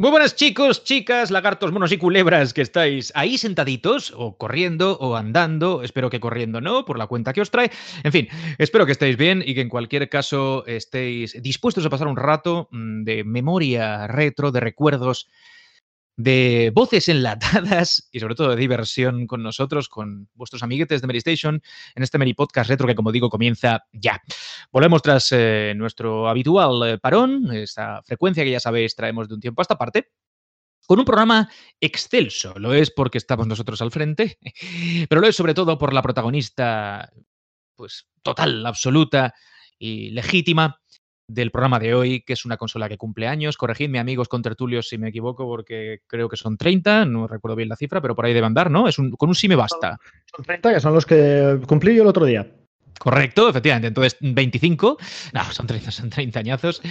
Muy buenas chicos, chicas, lagartos, monos y culebras que estáis ahí sentaditos o corriendo o andando, espero que corriendo no, por la cuenta que os trae. En fin, espero que estéis bien y que en cualquier caso estéis dispuestos a pasar un rato mm, de memoria retro, de recuerdos de voces enlatadas y sobre todo de diversión con nosotros, con vuestros amiguetes de Medistation, en este mini podcast retro que, como digo, comienza ya. Volvemos tras eh, nuestro habitual eh, parón, esta frecuencia que ya sabéis traemos de un tiempo a esta parte, con un programa excelso. Lo es porque estamos nosotros al frente, pero lo es sobre todo por la protagonista, pues total, absoluta y legítima del programa de hoy, que es una consola que cumple años. Corregidme, amigos con tertulios, si me equivoco, porque creo que son 30, no recuerdo bien la cifra, pero por ahí debe andar, ¿no? Es un, con un sí me basta. Son 30, que son los que cumplí yo el otro día. Correcto, efectivamente. Entonces, 25. No, son 30, son 30 añazos.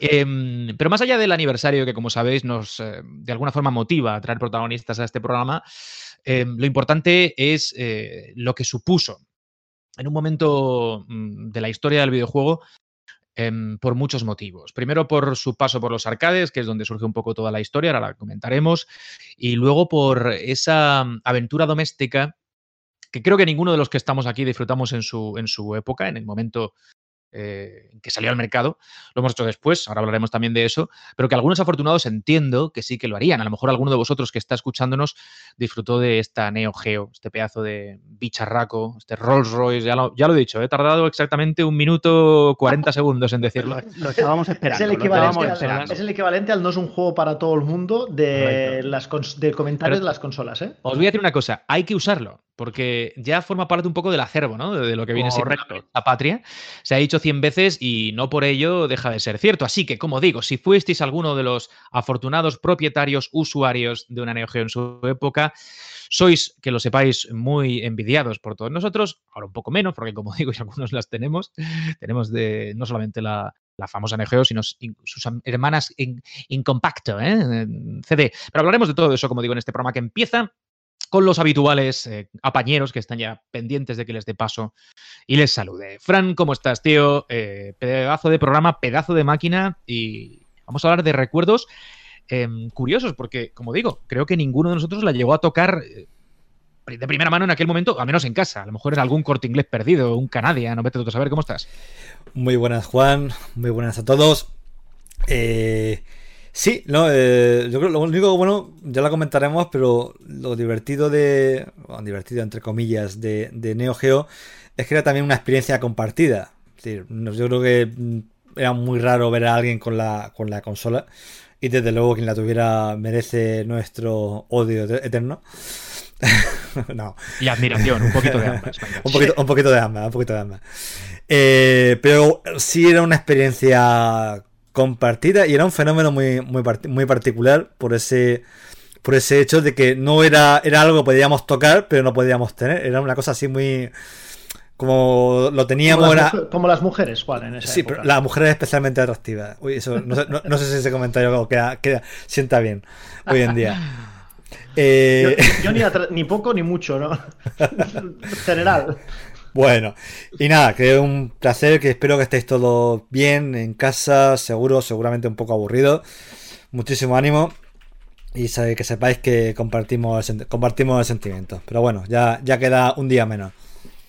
Em, pero más allá del aniversario, que como sabéis, nos eh, de alguna forma motiva a traer protagonistas a este programa, em, lo importante es eh, lo que supuso en un momento mm, de la historia del videojuego Em, por muchos motivos. Primero por su paso por los arcades, que es donde surge un poco toda la historia, ahora la comentaremos, y luego por esa mm, aventura doméstica que creo que ninguno de los que estamos aquí disfrutamos en su, en su época, en el momento eh, que salió al mercado. Lo hemos hecho después, ahora hablaremos también de eso, pero que algunos afortunados entiendo que sí que lo harían. A lo mejor alguno de vosotros que está escuchándonos disfrutó de esta Neo Geo, este pedazo de bicharraco, este Rolls Royce, ya lo, ya lo he dicho, he tardado exactamente un minuto 40 segundos en decirlo. Lo estábamos esperando. Es el, equivalente al, es el equivalente al no es un juego para todo el mundo de, las, de comentarios de las consolas. ¿eh? Os voy a decir una cosa, hay que usarlo porque ya forma parte un poco del acervo, ¿no? De, lo que viene siendo la, patria. Se ha dicho 100 veces y no por ello deja de ser cierto. Así que, como digo, si fuisteis alguno de los afortunados propietarios, usuarios de una Neo Geo en su época, sois, que lo sepáis, muy envidiados por todos nosotros, ahora un poco menos, porque como digo, y algunos las tenemos, tenemos de no solamente la, famosa Neo Geo, sino sus hermanas en, compacto, ¿eh? en CD. Pero hablaremos de todo eso, como digo, en este programa que empieza con los habituales eh, apañeros que están ya pendientes de que les dé paso y les salude. Fran, ¿cómo estás, tío? Eh, pedazo de programa, pedazo de máquina y vamos a hablar de recuerdos em, curiosos porque, como digo, creo que ninguno de nosotros la llegó a tocar eh, de primera mano en aquel momento, al menos en casa. A lo mejor en algún corte inglés perdido, un Canadian, no vete tú a saber cómo estás. Muy buenas, Juan. Muy buenas a todos. Eh, Sí, no, eh, yo creo lo único bueno, ya lo comentaremos, pero lo divertido de, bueno, divertido entre comillas, de, de, Neo Geo es que era también una experiencia compartida. Es decir, yo creo que mm, era muy raro ver a alguien con la, con la consola y desde luego quien la tuviera merece nuestro odio eterno. no. Y admiración, un poquito de ambas. un, poquito, un poquito de ambas, un poquito de ambas. Eh, pero sí era una experiencia compartida y era un fenómeno muy, muy, muy particular por ese, por ese hecho de que no era, era algo que podíamos tocar, pero no podíamos tener. Era una cosa así muy. Como lo teníamos. Como las, como las mujeres, ¿cuál? En esa sí, pero la mujer es especialmente atractiva. Uy, eso, no, sé, si ese comentario queda, queda, sienta bien hoy en día. Eh... Yo, ni, ni, poco ni mucho, ¿no? General. Bueno, y nada, que un placer, que espero que estéis todos bien en casa, seguro, seguramente un poco aburrido. Muchísimo ánimo y que sepáis que compartimos el, compartimos el sentimiento. Pero bueno, ya, ya queda un día menos.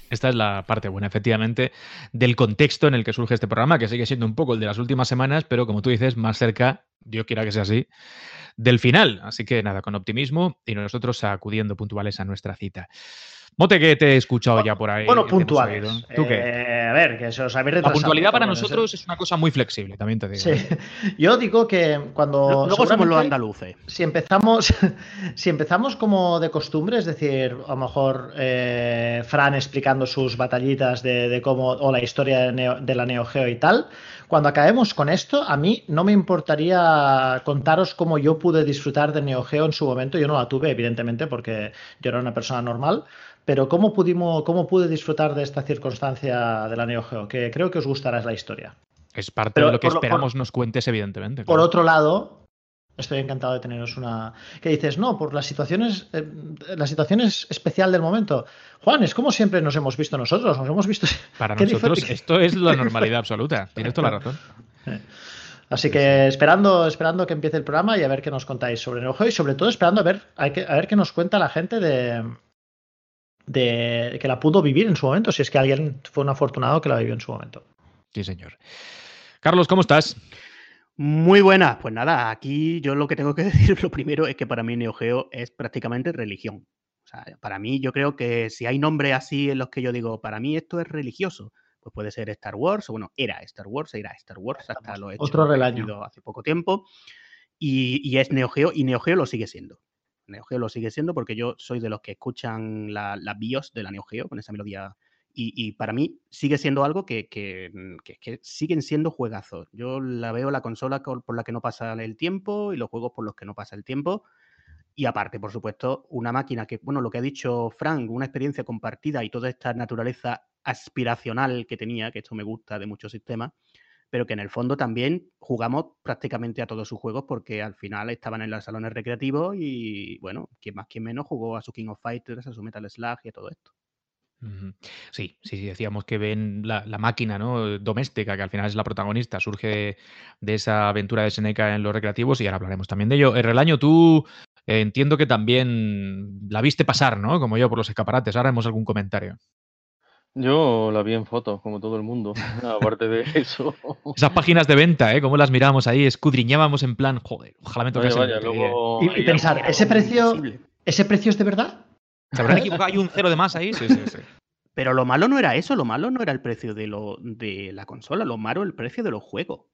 Esta es la parte buena, efectivamente, del contexto en el que surge este programa, que sigue siendo un poco el de las últimas semanas, pero como tú dices, más cerca, Dios quiera que sea así, del final. Así que nada, con optimismo y nosotros acudiendo puntuales a nuestra cita. Mote que te he escuchado ya por ahí. Bueno, puntuales. ¿Tú qué? Eh, a ver, que eso os habéis retrasado. La puntualidad para nosotros es una cosa muy flexible, también te digo. Sí. Yo digo que cuando. Luego somos los andaluces. Si empezamos, si empezamos como de costumbre, es decir, a lo mejor eh, Fran explicando sus batallitas de, cómo. o la historia de, la Neo Geo y tal. Cuando acabemos con esto, a mí no me importaría contaros cómo yo pude disfrutar de Neo Geo en su momento. Yo no la tuve, evidentemente, porque yo era una persona normal pero ¿cómo, pudimos, ¿cómo pude disfrutar de esta circunstancia de la Neo Geo? Que creo que os gustará la historia. Es parte de lo que esperamos nos cuentes, evidentemente. Por otro lado, estoy encantado de teneros una. Que dices, no, por las situaciones, eh, las situaciones especial del momento. Juan, es como siempre nos hemos visto nosotros, nos hemos visto. Para nosotros, esto es la normalidad absoluta. Tienes toda la razón. Así que esperando, esperando que empiece el programa y a ver qué nos contáis sobre Neo Geo y sobre todo esperando a ver, a ver qué nos cuenta la gente de, de que la pudo vivir en su momento, si es que alguien fue un afortunado que la vivió en su momento. Sí, señor. Carlos, ¿cómo estás? Muy buena. Pues nada, aquí yo lo que tengo que decir lo primero es que para mí Neo Geo es prácticamente religión. O sea, para mí yo creo que si hay nombres así en los que yo digo, para mí esto es religioso, pues puede ser Star Wars, o bueno, era Star Wars, era Star Wars, hasta lo he hecho Otro relaño. hace poco tiempo. Y, es Neo Geo, y Neo Geo lo sigue siendo. Neo Geo lo sigue siendo porque yo soy de los que escuchan la, BIOS de la Neo Geo con esa melodía y, para mí sigue siendo algo que, mm, que, siguen siendo juegazos. Yo la veo la consola por la que no pasa el tiempo y los juegos por los que no pasa el tiempo. Y aparte, por supuesto, una máquina que, bueno, lo que ha dicho Frank, una experiencia compartida y toda esta naturaleza aspiracional que tenía, que esto me gusta de muchos sistemas, pero que en el fondo también jugamos prácticamente a todos sus juegos porque al final estaban en los salones recreativos y, bueno, quien más, quien menos jugó a su King of Fighters, a su Metal Slug y a todo esto. Sí, sí, sí, decíamos que ven la, máquina ¿no? doméstica, que al final es la protagonista, surge de esa aventura de Seneca en los recreativos y ahora hablaremos también de ello. El relaño, tú eh, entiendo que también la viste pasar, ¿no? Como yo por los escaparates. Ahora haremos algún comentario. Yo la vi en fotos, como todo el mundo, aparte de eso. Esas páginas de venta, ¿eh? Cómo las miramos ahí, escudriñábamos en plan, joder, ojalá me toque Y, pensar, ¿ese precio, ¿ese precio es de verdad? ¿Se habrán equivocado? ¿Hay un cero de más ahí? Sí, sí, sí. Pero lo malo no era eso, lo malo no era el precio de, lo, de la consola, lo malo el precio de los juegos.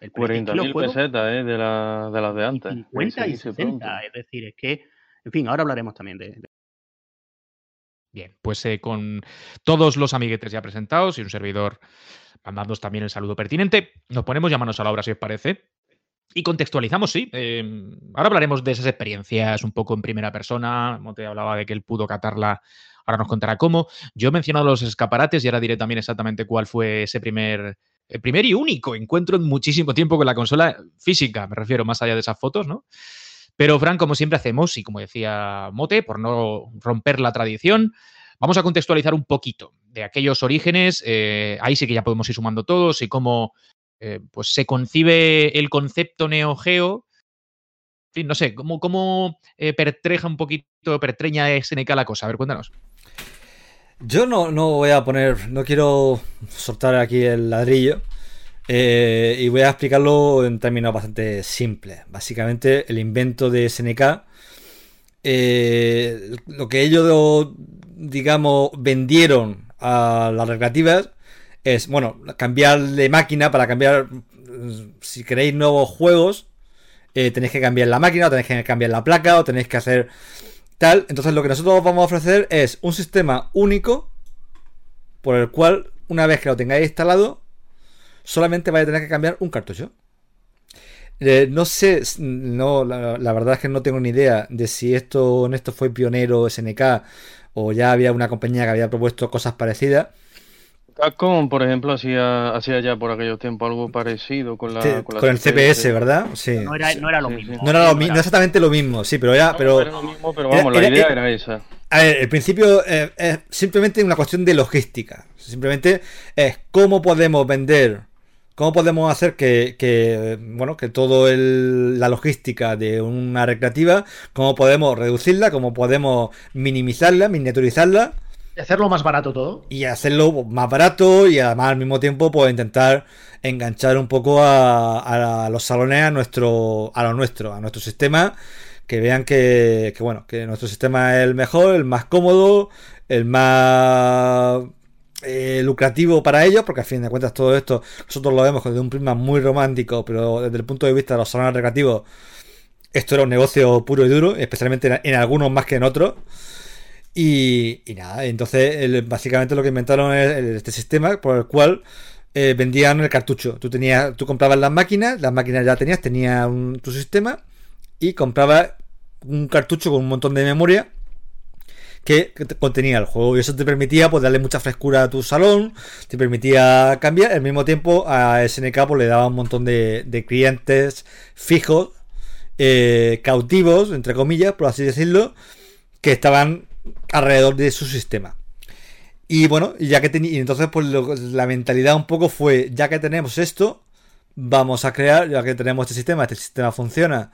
El 40.000 pesetas ¿eh? de, la, de las de antes. 50 y 60, es decir, es que, en fin, ahora hablaremos también de... Bien, pues eh, con todos los amiguetes ya presentados y un servidor mandándonos también el saludo pertinente, nos ponemos ya manos a la obra, si os parece. Y contextualizamos, sí. Em, ahora hablaremos de esas experiencias un poco en primera persona. te hablaba de que él pudo catarla, ahora nos contará cómo. Yo he mencionado los escaparates y ahora diré también exactamente cuál fue ese primer, el primer y único encuentro en muchísimo tiempo con la consola física, me refiero más allá de esas fotos, ¿no? Pero, Fran, como siempre hacemos, y como decía Mote, por no romper la tradición, vamos a contextualizar un poquito de aquellos orígenes. Eh, ahí sí que ya podemos ir sumando todos y cómo eh, pues se concibe el concepto Neo Geo. En fin, no sé, ¿cómo, cómo eh, pertreja un poquito, pertreña SNK la cosa? A ver, cuéntanos. Yo no, no voy a poner, no quiero soltar aquí el ladrillo. Eh, y voy a explicarlo en términos bastante simples. Básicamente, el invento de SNK, lo que ellos, digamos, vendieron a las recreativas es, bueno, cambiar de máquina para cambiar, si queréis nuevos juegos, eh, tenéis que cambiar la máquina, o tenéis que cambiar la placa, o tenéis que hacer tal. Entonces lo que nosotros vamos a ofrecer es un sistema único por el cual, una vez que lo tengáis instalado, solamente vais a tener que cambiar un cartucho. Eh, no sé, no, la, la, verdad es que no tengo ni idea de si esto en esto fue pionero SNK o ya había una compañía que había propuesto cosas parecidas. Capcom, por ejemplo, hacía, hacía ya por aquellos tiempos algo parecido con la. con, el CPS, ¿verdad? Sí. No era, no era lo mismo. No era, lo, exactamente lo mismo, sí, pero era. pero, era lo mismo, pero vamos, la idea era, esa. A ver, el principio eh, es simplemente una cuestión de logística. Simplemente es cómo podemos vender, cómo podemos hacer que, que bueno, que todo la logística de una recreativa, cómo podemos reducirla, cómo podemos minimizarla, miniaturizarla y hacerlo más barato todo. Y hacerlo más barato y además al mismo tiempo pues intentar enganchar un poco a, los salones a nuestro, a lo nuestro, a nuestro sistema. Que vean que, bueno, que nuestro sistema es el mejor, el más cómodo, el más eh, lucrativo para ellos, porque al fin de cuentas todo esto nosotros lo vemos desde un prisma muy romántico, pero desde el punto de vista de los salones recreativos, esto era un negocio puro y duro, especialmente en algunos más que en otros. Y, nada, entonces básicamente lo que inventaron es este sistema por el cual eh, vendían el cartucho. Tú tenías, tú comprabas las máquinas, las máquinas ya tenías, tenía tu sistema y comprabas un cartucho con un montón de memoria que, contenía el juego y eso te permitía pues darle mucha frescura a tu salón, te permitía cambiar, al mismo tiempo a SNK pues, le daba un montón de, clientes fijos, eh, cautivos, entre comillas, por así decirlo, que estaban alrededor de su sistema. Y bueno, ya que tenía, entonces pues la mentalidad un poco fue, ya que tenemos esto, vamos a crear, ya que tenemos este sistema, este sistema funciona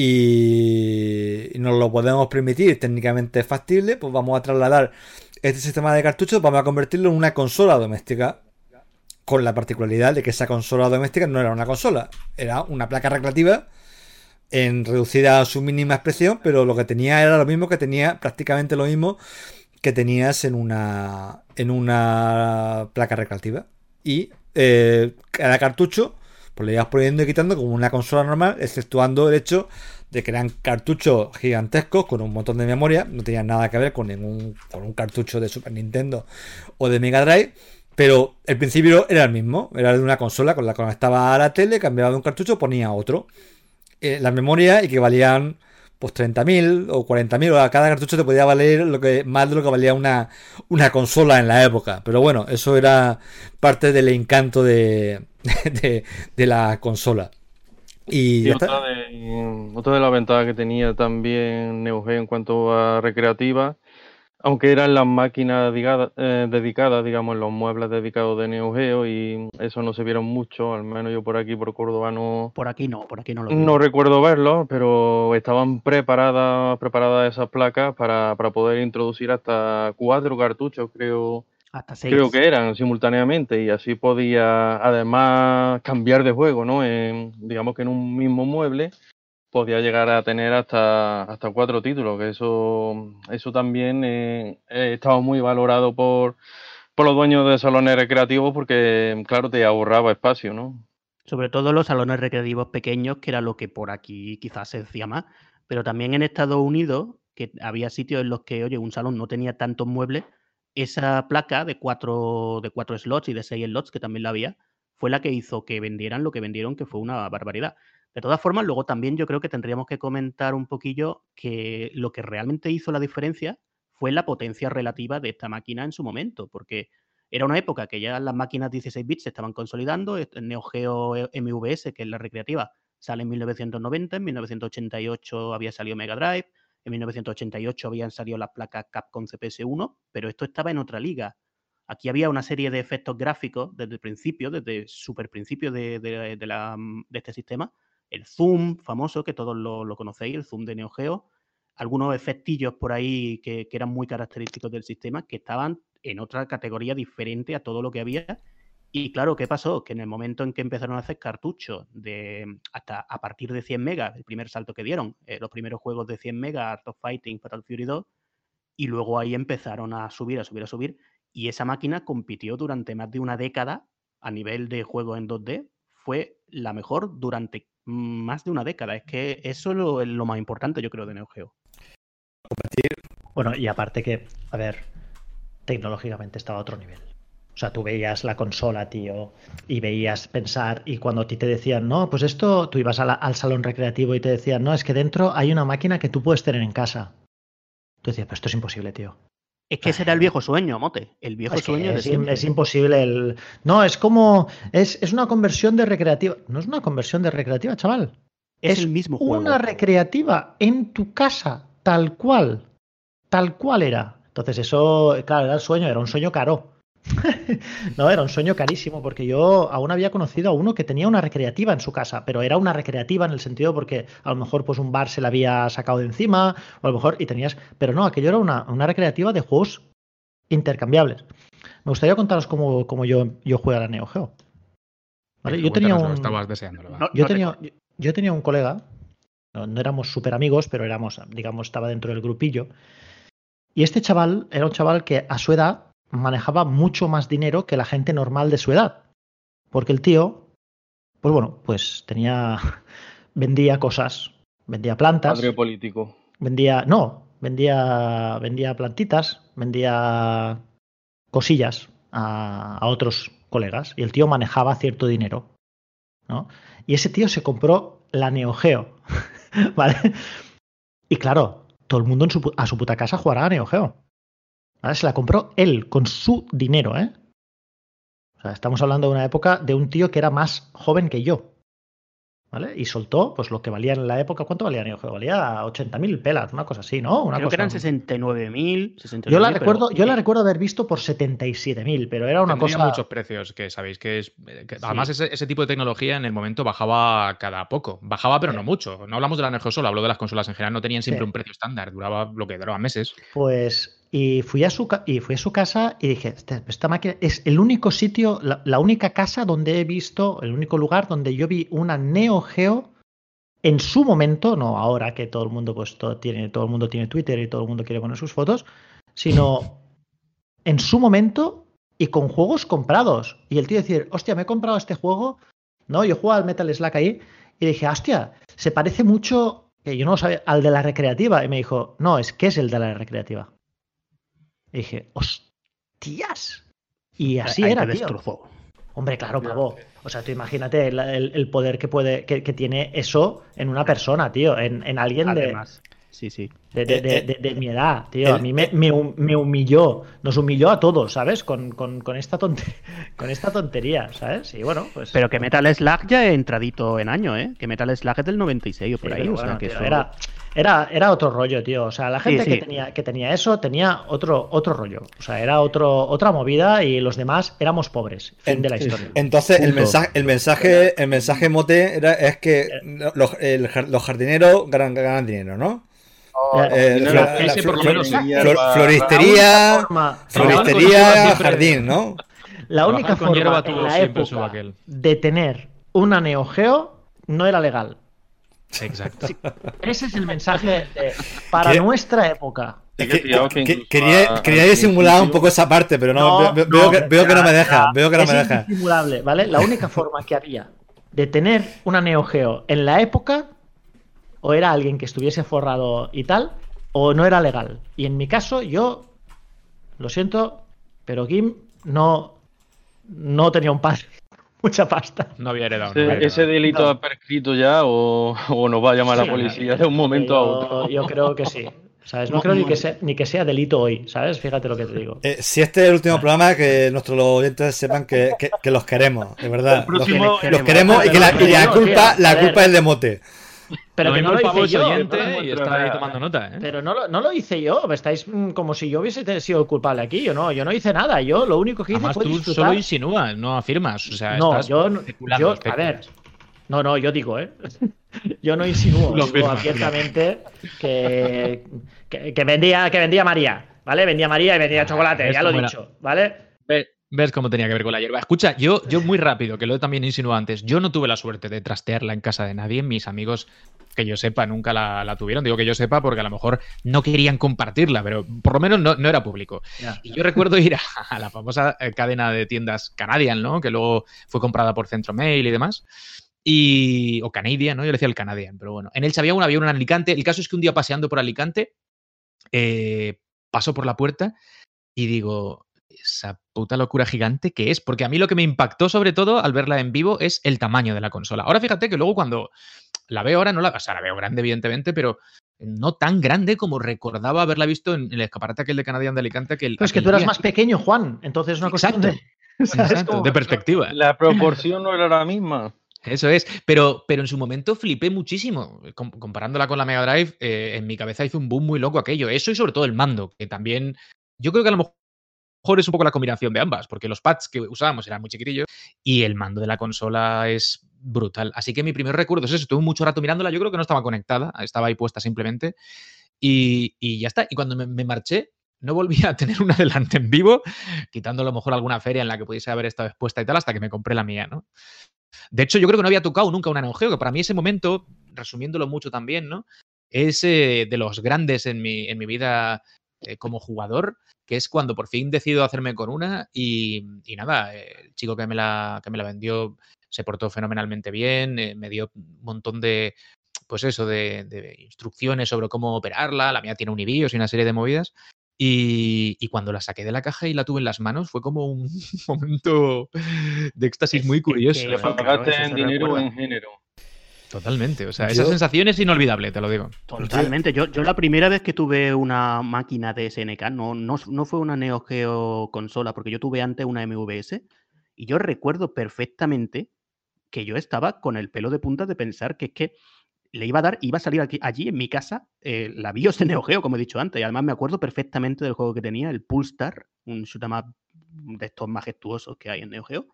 y nos lo podemos permitir, técnicamente factible, pues vamos a trasladar este sistema de cartuchos, vamos a convertirlo en una consola doméstica. Con la particularidad de que esa consola doméstica no era una consola, era una placa recreativa en reducida a su mínima expresión, pero lo que tenía era lo mismo que tenía, prácticamente lo mismo que tenías en una, en una placa recreativa. Y eh, cada cartucho pues le ibas poniendo y quitando como una consola normal, exceptuando el hecho de que eran cartuchos gigantescos con un montón de memoria, no tenían nada que ver con ningún con un cartucho de Super Nintendo o de Mega Drive, pero el principio era el mismo, era de una consola con la que conectaba a la tele, cambiaba de un cartucho, ponía otro. Eh, las memorias equivalían pues 30.000 o 40.000, o a cada cartucho te podía valer lo que más de lo que valía una, una consola en la época. Pero bueno, eso era parte del encanto de, de, la consola. Y, otra, de, otra de las ventajas que tenía también Neo Geo en cuanto a recreativa aunque eran las máquinas eh, dedicadas, digamos, los muebles dedicados de Neo Geo y eso no se vieron mucho, al menos yo por aquí, por Córdoba, no... Por aquí no, por aquí no lo No recuerdo verlo, pero estaban preparadas, preparadas esas placas para, poder introducir hasta cuatro cartuchos, creo. Hasta seis. Creo que eran simultáneamente y así podía además cambiar de juego, ¿no? digamos que en un mismo mueble podía llegar a tener hasta, hasta cuatro títulos, que eso, eso también eh, estaba muy valorado por, por los dueños de salones recreativos porque, claro, te ahorraba espacio, ¿no? Sobre todo los salones recreativos pequeños, que era lo que por aquí quizás se decía más, pero también en Estados Unidos, que había sitios en los que, oye, un salón no tenía tantos muebles, esa placa de cuatro, de cuatro slots y de seis slots, que también la había, fue la que hizo que vendieran lo que vendieron, que fue una barbaridad. De todas formas, luego también yo creo que tendríamos que comentar un poquillo que lo que realmente hizo la diferencia fue la potencia relativa de esta máquina en su momento, porque era una época que ya las máquinas 16 bits se estaban consolidando, Neo Geo MVS, que es la recreativa, sale en 1990, en 1988 había salido Mega Drive, en 1988 habían salido las placas Capcom CPS-1, pero esto estaba en otra liga. Aquí había una serie de efectos gráficos desde el principio, desde el super principio de este sistema, el zoom famoso, que todos lo, conocéis, el zoom de Neo Geo, algunos efectillos por ahí que, eran muy característicos del sistema, que estaban en otra categoría diferente a todo lo que había. Y claro, ¿qué pasó? Que en el momento en que empezaron a hacer cartuchos de hasta a partir de 100 megas, el primer salto que dieron, eh, los primeros juegos de 100 megas, Art of Fighting, Fatal Fury 2, y luego ahí empezaron a subir, a subir, a subir, y esa máquina compitió durante más de una década a nivel de juegos en 2D, fue la mejor durante más de una década. Es que eso es lo, más importante, yo creo, de Neo Geo. Bueno, y aparte que, a ver, tecnológicamente estaba a otro nivel. O sea, tú veías la consola, tío, y veías pensar, y cuando a ti te decían, no, pues esto, tú ibas al salón recreativo y te decían, no, es que dentro hay una máquina que tú puedes tener en casa. Tú decías, pero esto es imposible, tío. Es que ese era el viejo sueño, Mote. El viejo sueño es, es, imposible. El... No, es como. Es, es, una conversión de recreativa. No es una conversión de recreativa, chaval. Es, el mismo juego. Una recreativa en tu casa, tal cual. Tal cual era. Entonces, eso, claro, era el sueño, era un sueño caro. No, era un sueño carísimo, porque yo aún había conocido a uno que tenía una recreativa en su casa, pero era una recreativa en el sentido porque a lo mejor pues un bar se la había sacado de encima, o a lo mejor y tenías, pero no, aquello era una, una recreativa de juegos intercambiables. Me gustaría contaros cómo, cómo yo, yo juego a la Neo Geo. Yo tenía un, yo, tenía, yo, tenía un colega, no, no éramos súper amigos, pero éramos, digamos, estaba dentro del grupillo. Y este chaval era un chaval que a su edad manejaba mucho más dinero que la gente normal de su edad. Porque el tío, pues bueno, pues tenía, vendía cosas, vendía plantas. Padre político. Vendía, no, vendía, vendía plantitas, vendía cosillas a, a, otros colegas y el tío manejaba cierto dinero. ¿no? Y ese tío se compró la Neo Geo. ¿Vale? Y claro, todo el mundo en su, a su puta casa jugará a Neo Geo. Se la compró él con su dinero, ¿eh? O sea, estamos hablando de una época de un tío que era más joven que yo. ¿Vale? Y soltó, pues lo que valía en la época, ¿cuánto valía Neo Geo? Valía 80.000 pelas, una cosa así, ¿no? Una Creo cosa... que eran 69.000. yo la recuerdo, yo la recuerdo haber visto por 77.000, pero era una cosa. muchos precios que sabéis que es. Además, ese, tipo de tecnología en el momento bajaba cada poco. Bajaba, pero no mucho. No hablamos de la Neo Geo solo, hablo de las consolas en general, no tenían siempre un precio estándar, duraba lo que duraba meses. Pues y fui a su, y fui a su casa y dije, este, esta, máquina es el único sitio, la, única casa donde he visto, el único lugar donde yo vi una Neo Geo en su momento, no ahora que todo el mundo pues todo tiene, todo el mundo tiene Twitter y todo el mundo quiere poner sus fotos, sino en su momento y con juegos comprados. Y el tío decir, hostia, me he comprado este juego, no, yo jugaba al Metal Slack ahí y dije, hostia, se parece mucho, que yo no lo sabía, al de la recreativa. Y me dijo, no, es que es el de la recreativa. Y dije, hostias. Y así era, tío. Hombre, claro, pavo. O sea, tú imagínate el, poder que puede, que, tiene eso en una persona, tío, en, en alguien Además. de. Sí, sí. De, de, eh, eh, mi edad, tío. a mí me, me, humilló, nos humilló a todos, ¿sabes? Con, con, con, esta tontería, con esta tontería, ¿sabes? Y bueno, pues. Pero que Metal Slug ya he entradito en año, ¿eh? Que Metal Slug es del 96 o por ahí. o sea, que era, era, era otro rollo, tío. O sea, la gente Que, tenía, que tenía eso tenía otro, otro rollo. O sea, era otro, otra movida y los demás éramos pobres. Fin de la historia. Entonces, el mensaje, el mensaje, el mensaje mote era, es que eh. los, los jardineros ganan, ganan dinero, ¿no? floristería, floristería, jardín, ¿no? La única forma en la época de tener una Neo Geo no era legal. Exacto. ese es el mensaje para nuestra época. quería, quería disimular un poco esa parte, pero no, veo, que, no me deja. Veo que no me deja. ¿vale? La única forma que había de tener una Neo Geo en la época o era alguien que estuviese forrado y tal, o no era legal. Y en mi caso, yo, lo siento, pero Kim no, no tenía un padre. Mucha pasta. No había heredado. ¿Ese, delito ha prescrito ya o, o, nos va a llamar la policía de un momento a otro? Yo creo que sí. ¿Sabes? No creo ni que, sea, ni que sea delito hoy, ¿sabes? Fíjate lo que te digo. Eh, si este es el último programa, que nuestros oyentes sepan que, que, los queremos, de verdad. Los, queremos y que la, y la culpa, la culpa es de mote. Pero que no lo hice yo. y está ahí tomando nota, ¿eh? Pero no lo, no lo hice yo. Estáis mm, como si yo hubiese sido culpable aquí. Yo no, yo no hice nada. Yo lo único que hice Además, fue tú solo insinúas, no afirmas. O sea, no, yo, yo a ver. No, no, yo digo, ¿eh? yo no insinúo. digo abiertamente que, que, vendía, que vendía María, ¿vale? Vendía María y vendía chocolate, ya lo he dicho, ¿vale? ¿Ves cómo tenía que ver con la hierba? Escucha, yo, yo muy rápido, que lo también insinuado antes, yo no tuve la suerte de trastearla en casa de nadie. Mis amigos, que yo sepa, nunca la, tuvieron. Digo que yo sepa porque a lo mejor no querían compartirla, pero por lo menos no, era público. y yo recuerdo ir a, la famosa eh, cadena de tiendas Canadian, ¿no? Que luego fue comprada por Centro Mail y demás. Y, o Canadian, ¿no? Yo le decía el Canadian, pero bueno. En el había un avión en Alicante. El caso es que un día paseando por Alicante, eh, paso por la puerta y digo, esa puta locura gigante que es, porque a mí lo que me impactó sobre todo al verla en vivo es el tamaño de la consola. Ahora fíjate que luego cuando la veo ahora, no la, o sea, la veo grande evidentemente, pero no tan grande como recordaba haberla visto en el escaparate aquel de Canadian de Alicante. Que es que tú eras más pequeño, Juan, entonces una cosa de, de perspectiva. La proporción no era la misma. Eso es, pero, pero en su momento flipé muchísimo. comparándola con la Mega Drive, eh, en mi cabeza hizo un boom muy loco aquello. Eso y sobre todo el mando, que también yo creo que a lo mejor es un poco la combinación de ambas, porque los pads que usábamos eran muy chiquitillos y el mando de la consola es brutal. Así que mi primer recuerdo es eso, estuve mucho rato mirándola, yo creo que no estaba conectada, estaba ahí puesta simplemente y, ya está. Y cuando me, marché, no volví a tener una delante en vivo, quitando a lo mejor alguna feria en la que pudiese haber estado expuesta y tal, hasta que me compré la mía, ¿no? De hecho, yo creo que no había tocado nunca una Neo que para mí ese momento, resumiéndolo mucho también, ¿no? Es eh, de los grandes en mi, en mi vida eh, como jugador que es cuando por fin decido hacerme con una y, nada, el chico que me, la, que me la vendió se portó fenomenalmente bien, eh, me dio un montón de, pues eso, de, instrucciones sobre cómo operarla, la mía tiene un IBIOS y una serie de movidas. Y, cuando la saqué de la caja y la tuve en las manos, fue como un momento de éxtasis muy curioso. Le pagaste en dinero o en género. Totalmente, o sea, esa sensación es inolvidable, te lo digo. Totalmente. Yo, yo la primera vez que tuve una máquina de SNK, no, no, no fue una Neo Geo consola, porque yo tuve antes una MVS, y yo recuerdo perfectamente que yo estaba con el pelo de punta de pensar que es que le iba a dar, iba a salir aquí, allí en mi casa eh, la BIOS de Neo Geo, como he dicho antes. Y además me acuerdo perfectamente del juego que tenía, el Pulstar, un shoot'em up de estos majestuosos que hay en Neo Geo.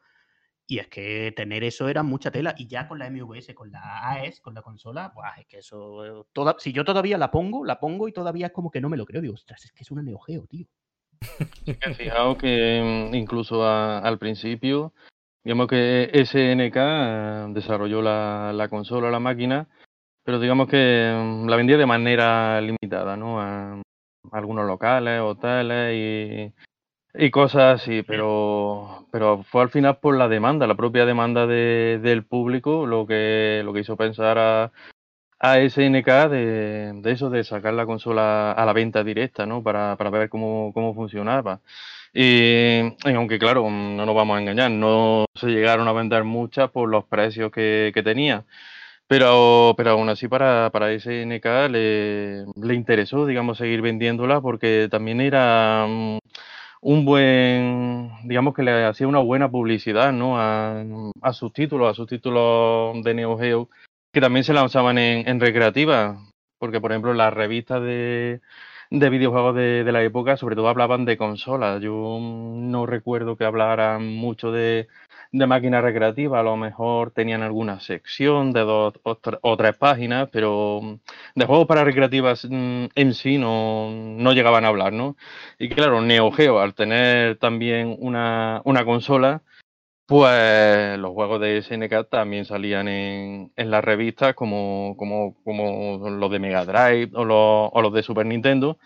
Y es que tener eso era mucha tela. Y ya con la MVS, con la AES, con la consola, es que eso. Toda, si yo todavía la pongo, la pongo y todavía es como que no me lo creo. Digo, ostras, es que es una Neo Geo, tío. fijaos que mm, incluso al principio, digamos que SNK eh, desarrolló la, la consola, la máquina, pero digamos que mm, la vendía de manera limitada, ¿no? A, algunos locales, hoteles y, y cosas así, pero, pero fue al final por la demanda, la propia demanda de, del público, lo que, lo que hizo pensar a, a SNK de, de, eso, de sacar la consola a la venta directa, ¿no? Para, para ver cómo, cómo funcionaba. Y, aunque, claro, no nos vamos a engañar, no se llegaron a vender muchas por los precios que, que tenía. Pero, pero aún así para, para SNK le, le interesó, digamos, seguir vendiéndola porque también era un buen, digamos que le hacía una buena publicidad, ¿no? A, a sus títulos, a sus títulos de Neo Geo, que también se lanzaban en, en recreativa, porque por ejemplo las revistas de, de videojuegos de, de, la época sobre todo hablaban de consolas. Yo no recuerdo que hablaran mucho de, de máquina recreativa, a lo mejor tenían alguna sección de dos o, tres páginas, pero mm, de juegos para recreativas mm, en sí no, no llegaban a hablar, ¿no? Y claro, Neo Geo, al tener también una, una consola, pues los juegos de SNK también salían en, en las revistas como, como, como los de Mega Drive o los, o los de Super Nintendo.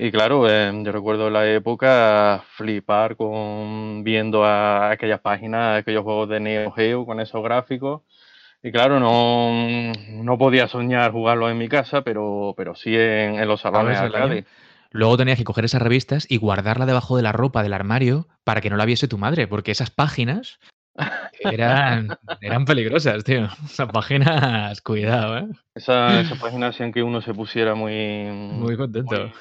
Y claro, eh, yo recuerdo la época flipar con viendo a aquellas páginas, aquellos juegos de Neo Geo con esos gráficos. Y claro, no, no podía soñar jugarlo en mi casa, pero, pero sí en, en los salones arcade. Luego tenías que coger esas revistas y guardarla debajo de la ropa del armario para que no la viese tu madre, porque esas páginas eran, eran peligrosas, tío. Esas páginas, cuidado, ¿eh? Esas esa páginas hacían que uno se pusiera muy... Muy contento. Muy,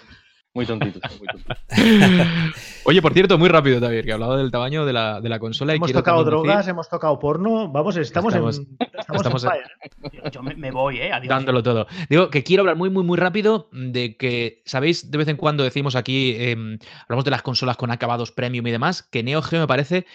muy tontito, muy tontito. Oye, por cierto, muy rápido, David, que hablaba del tamaño de la, de la consola. Hemos y tocado drogas, decir... hemos tocado porno. Vamos, estamos, estamos en. Estamos, estamos en fire, ¿eh? Yo me, me, voy, ¿eh? Adiós. Dándolo todo. Digo que quiero hablar muy, muy, muy rápido de que, ¿sabéis? De vez en cuando decimos aquí, eh, hablamos de las consolas con acabados premium y demás, que Neo Geo me parece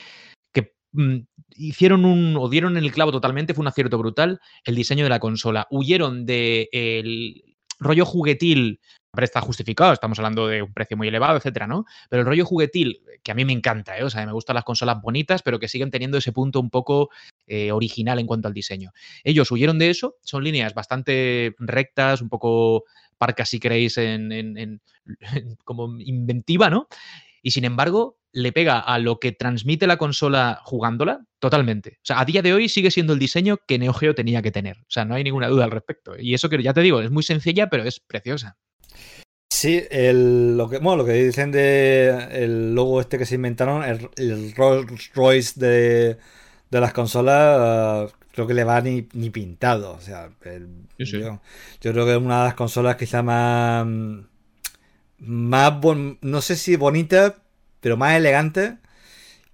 que mm, hicieron un, o dieron en el clavo totalmente, fue un acierto brutal el diseño de la consola. Huyeron del de rollo juguetil está justificado, estamos hablando de un precio muy elevado, etcétera, ¿no? Pero el rollo juguetil, que a mí me encanta, ¿eh? O sea, me gustan las consolas bonitas, pero que siguen teniendo ese punto un poco eh, original en cuanto al diseño. Ellos huyeron de eso, son líneas bastante rectas, un poco parcas, si queréis, en, como inventiva, ¿no? Y sin embargo, le pega a lo que transmite la consola jugándola totalmente. O sea, a día de hoy sigue siendo el diseño que Neo Geo tenía que tener. O sea, no hay ninguna duda al respecto. Y eso que ya te digo, es muy sencilla, pero es preciosa. Sí, el, lo, que, bueno, lo que dicen de el logo este que se inventaron, el, el Rolls Royce de, de las consolas, uh, creo que le va ni, ni pintado. O sea, el, sí, sí. Yo, yo, creo que es una de las consolas quizá más, más bon, no sé si bonita, pero más elegante.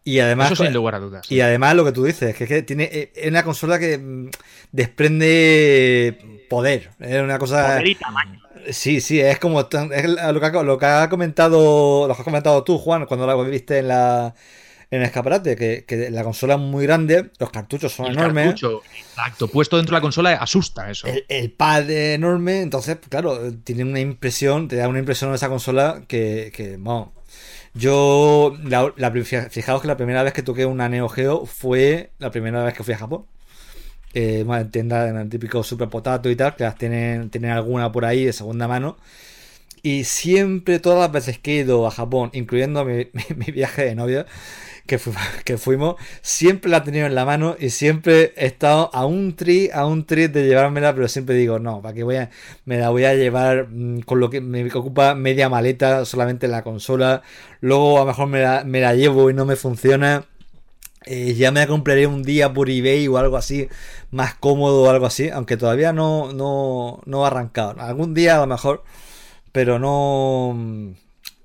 Y además, Eso sin lugar a dudas. Y sí. además lo que tú dices, que es que tiene, es una consola que mm, desprende poder. Es una cosa. Poder y tamaño. Sí, sí, es como es lo, que, lo que ha comentado, lo que has comentado tú, Juan, cuando la viste en la en el escaparate, que, que la consola es muy grande, los cartuchos son el enormes. Cartucho, exacto, puesto dentro de la consola asusta eso. El, el, pad es enorme, entonces, claro, tiene una impresión, te da una impresión de esa consola que, que bueno, yo, la, la, fijaos que la primera vez que toqué una Neo Geo fue la primera vez que fui a Japón eh, bueno, tiendas en el típico Super Potato y tal, que las tienen, tienen alguna por ahí de segunda mano. Y siempre, todas las veces que he ido a Japón, incluyendo mi, mi, mi viaje de novia, que, fu que, fuimos, siempre la he tenido en la mano y siempre he estado a un tri, a un tri de llevármela, pero siempre digo, no, ¿para qué voy a, me la voy a llevar mmm, con lo que me ocupa media maleta solamente en la consola? Luego a lo mejor me la, me la llevo y no me funciona. Eh, ya me la compraré un día por eBay o algo así, más cómodo o algo así, aunque todavía no, no, no ha arrancado. Algún día a lo mejor, pero no,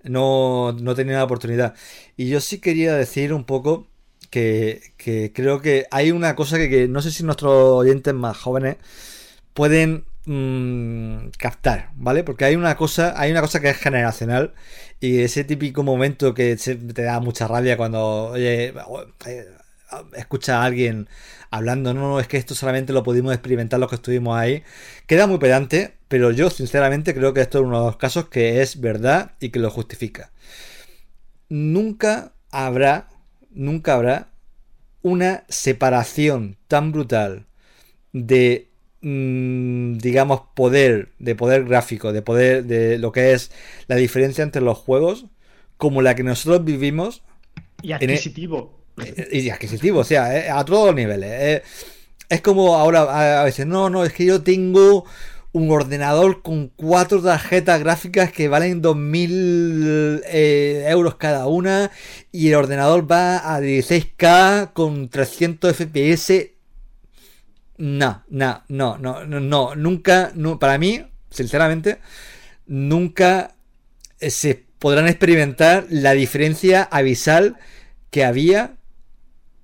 no, no tenía la oportunidad. Y yo sí quería decir un poco que, creo que hay una cosa que, no sé si nuestros oyentes más jóvenes pueden mm, captar, ¿vale? Porque hay una cosa, hay una cosa que es generacional y ese típico momento que te da mucha rabia cuando, oye, escucha a alguien hablando, no, no, es que esto solamente lo pudimos experimentar los que estuvimos ahí. Queda muy pedante, pero yo sinceramente creo que esto es uno de los casos que es verdad y que lo justifica. Nunca habrá, nunca habrá una separación tan brutal de mm, digamos poder de poder gráfico de poder de lo que es la diferencia entre los juegos como la que nosotros vivimos y e- adquisitivo y adquisitivo, o sea, eh, a todos los niveles. Eh. es como ahora a veces, no, no, es que yo tengo un ordenador con cuatro tarjetas gráficas que valen 2.000 eh, euros cada una y el ordenador va a 16K con 300 FPS. No, no, no, no, no, nunca, no, para mí, sinceramente, nunca se podrán experimentar la diferencia abisal que había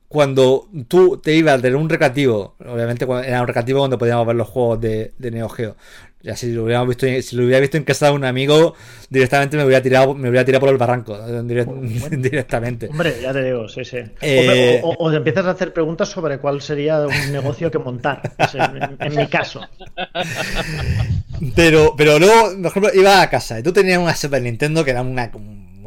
cuando tú te ibas de un recreativo, obviamente era un recreativo donde podíamos ver los juegos de, de Neo Geo. Ya si lo hubiéramos visto, si lo hubiera visto en casa de un amigo, directamente me hubiera tirado, me hubiera tirado por el barranco, directamente. Hombre, ya te digo, sí, sí. Eh, o, empiezas a hacer preguntas sobre cuál sería un negocio que montar, en, mi caso. Pero, pero luego, por ejemplo, iba a casa y tú tenías una Super Nintendo que era una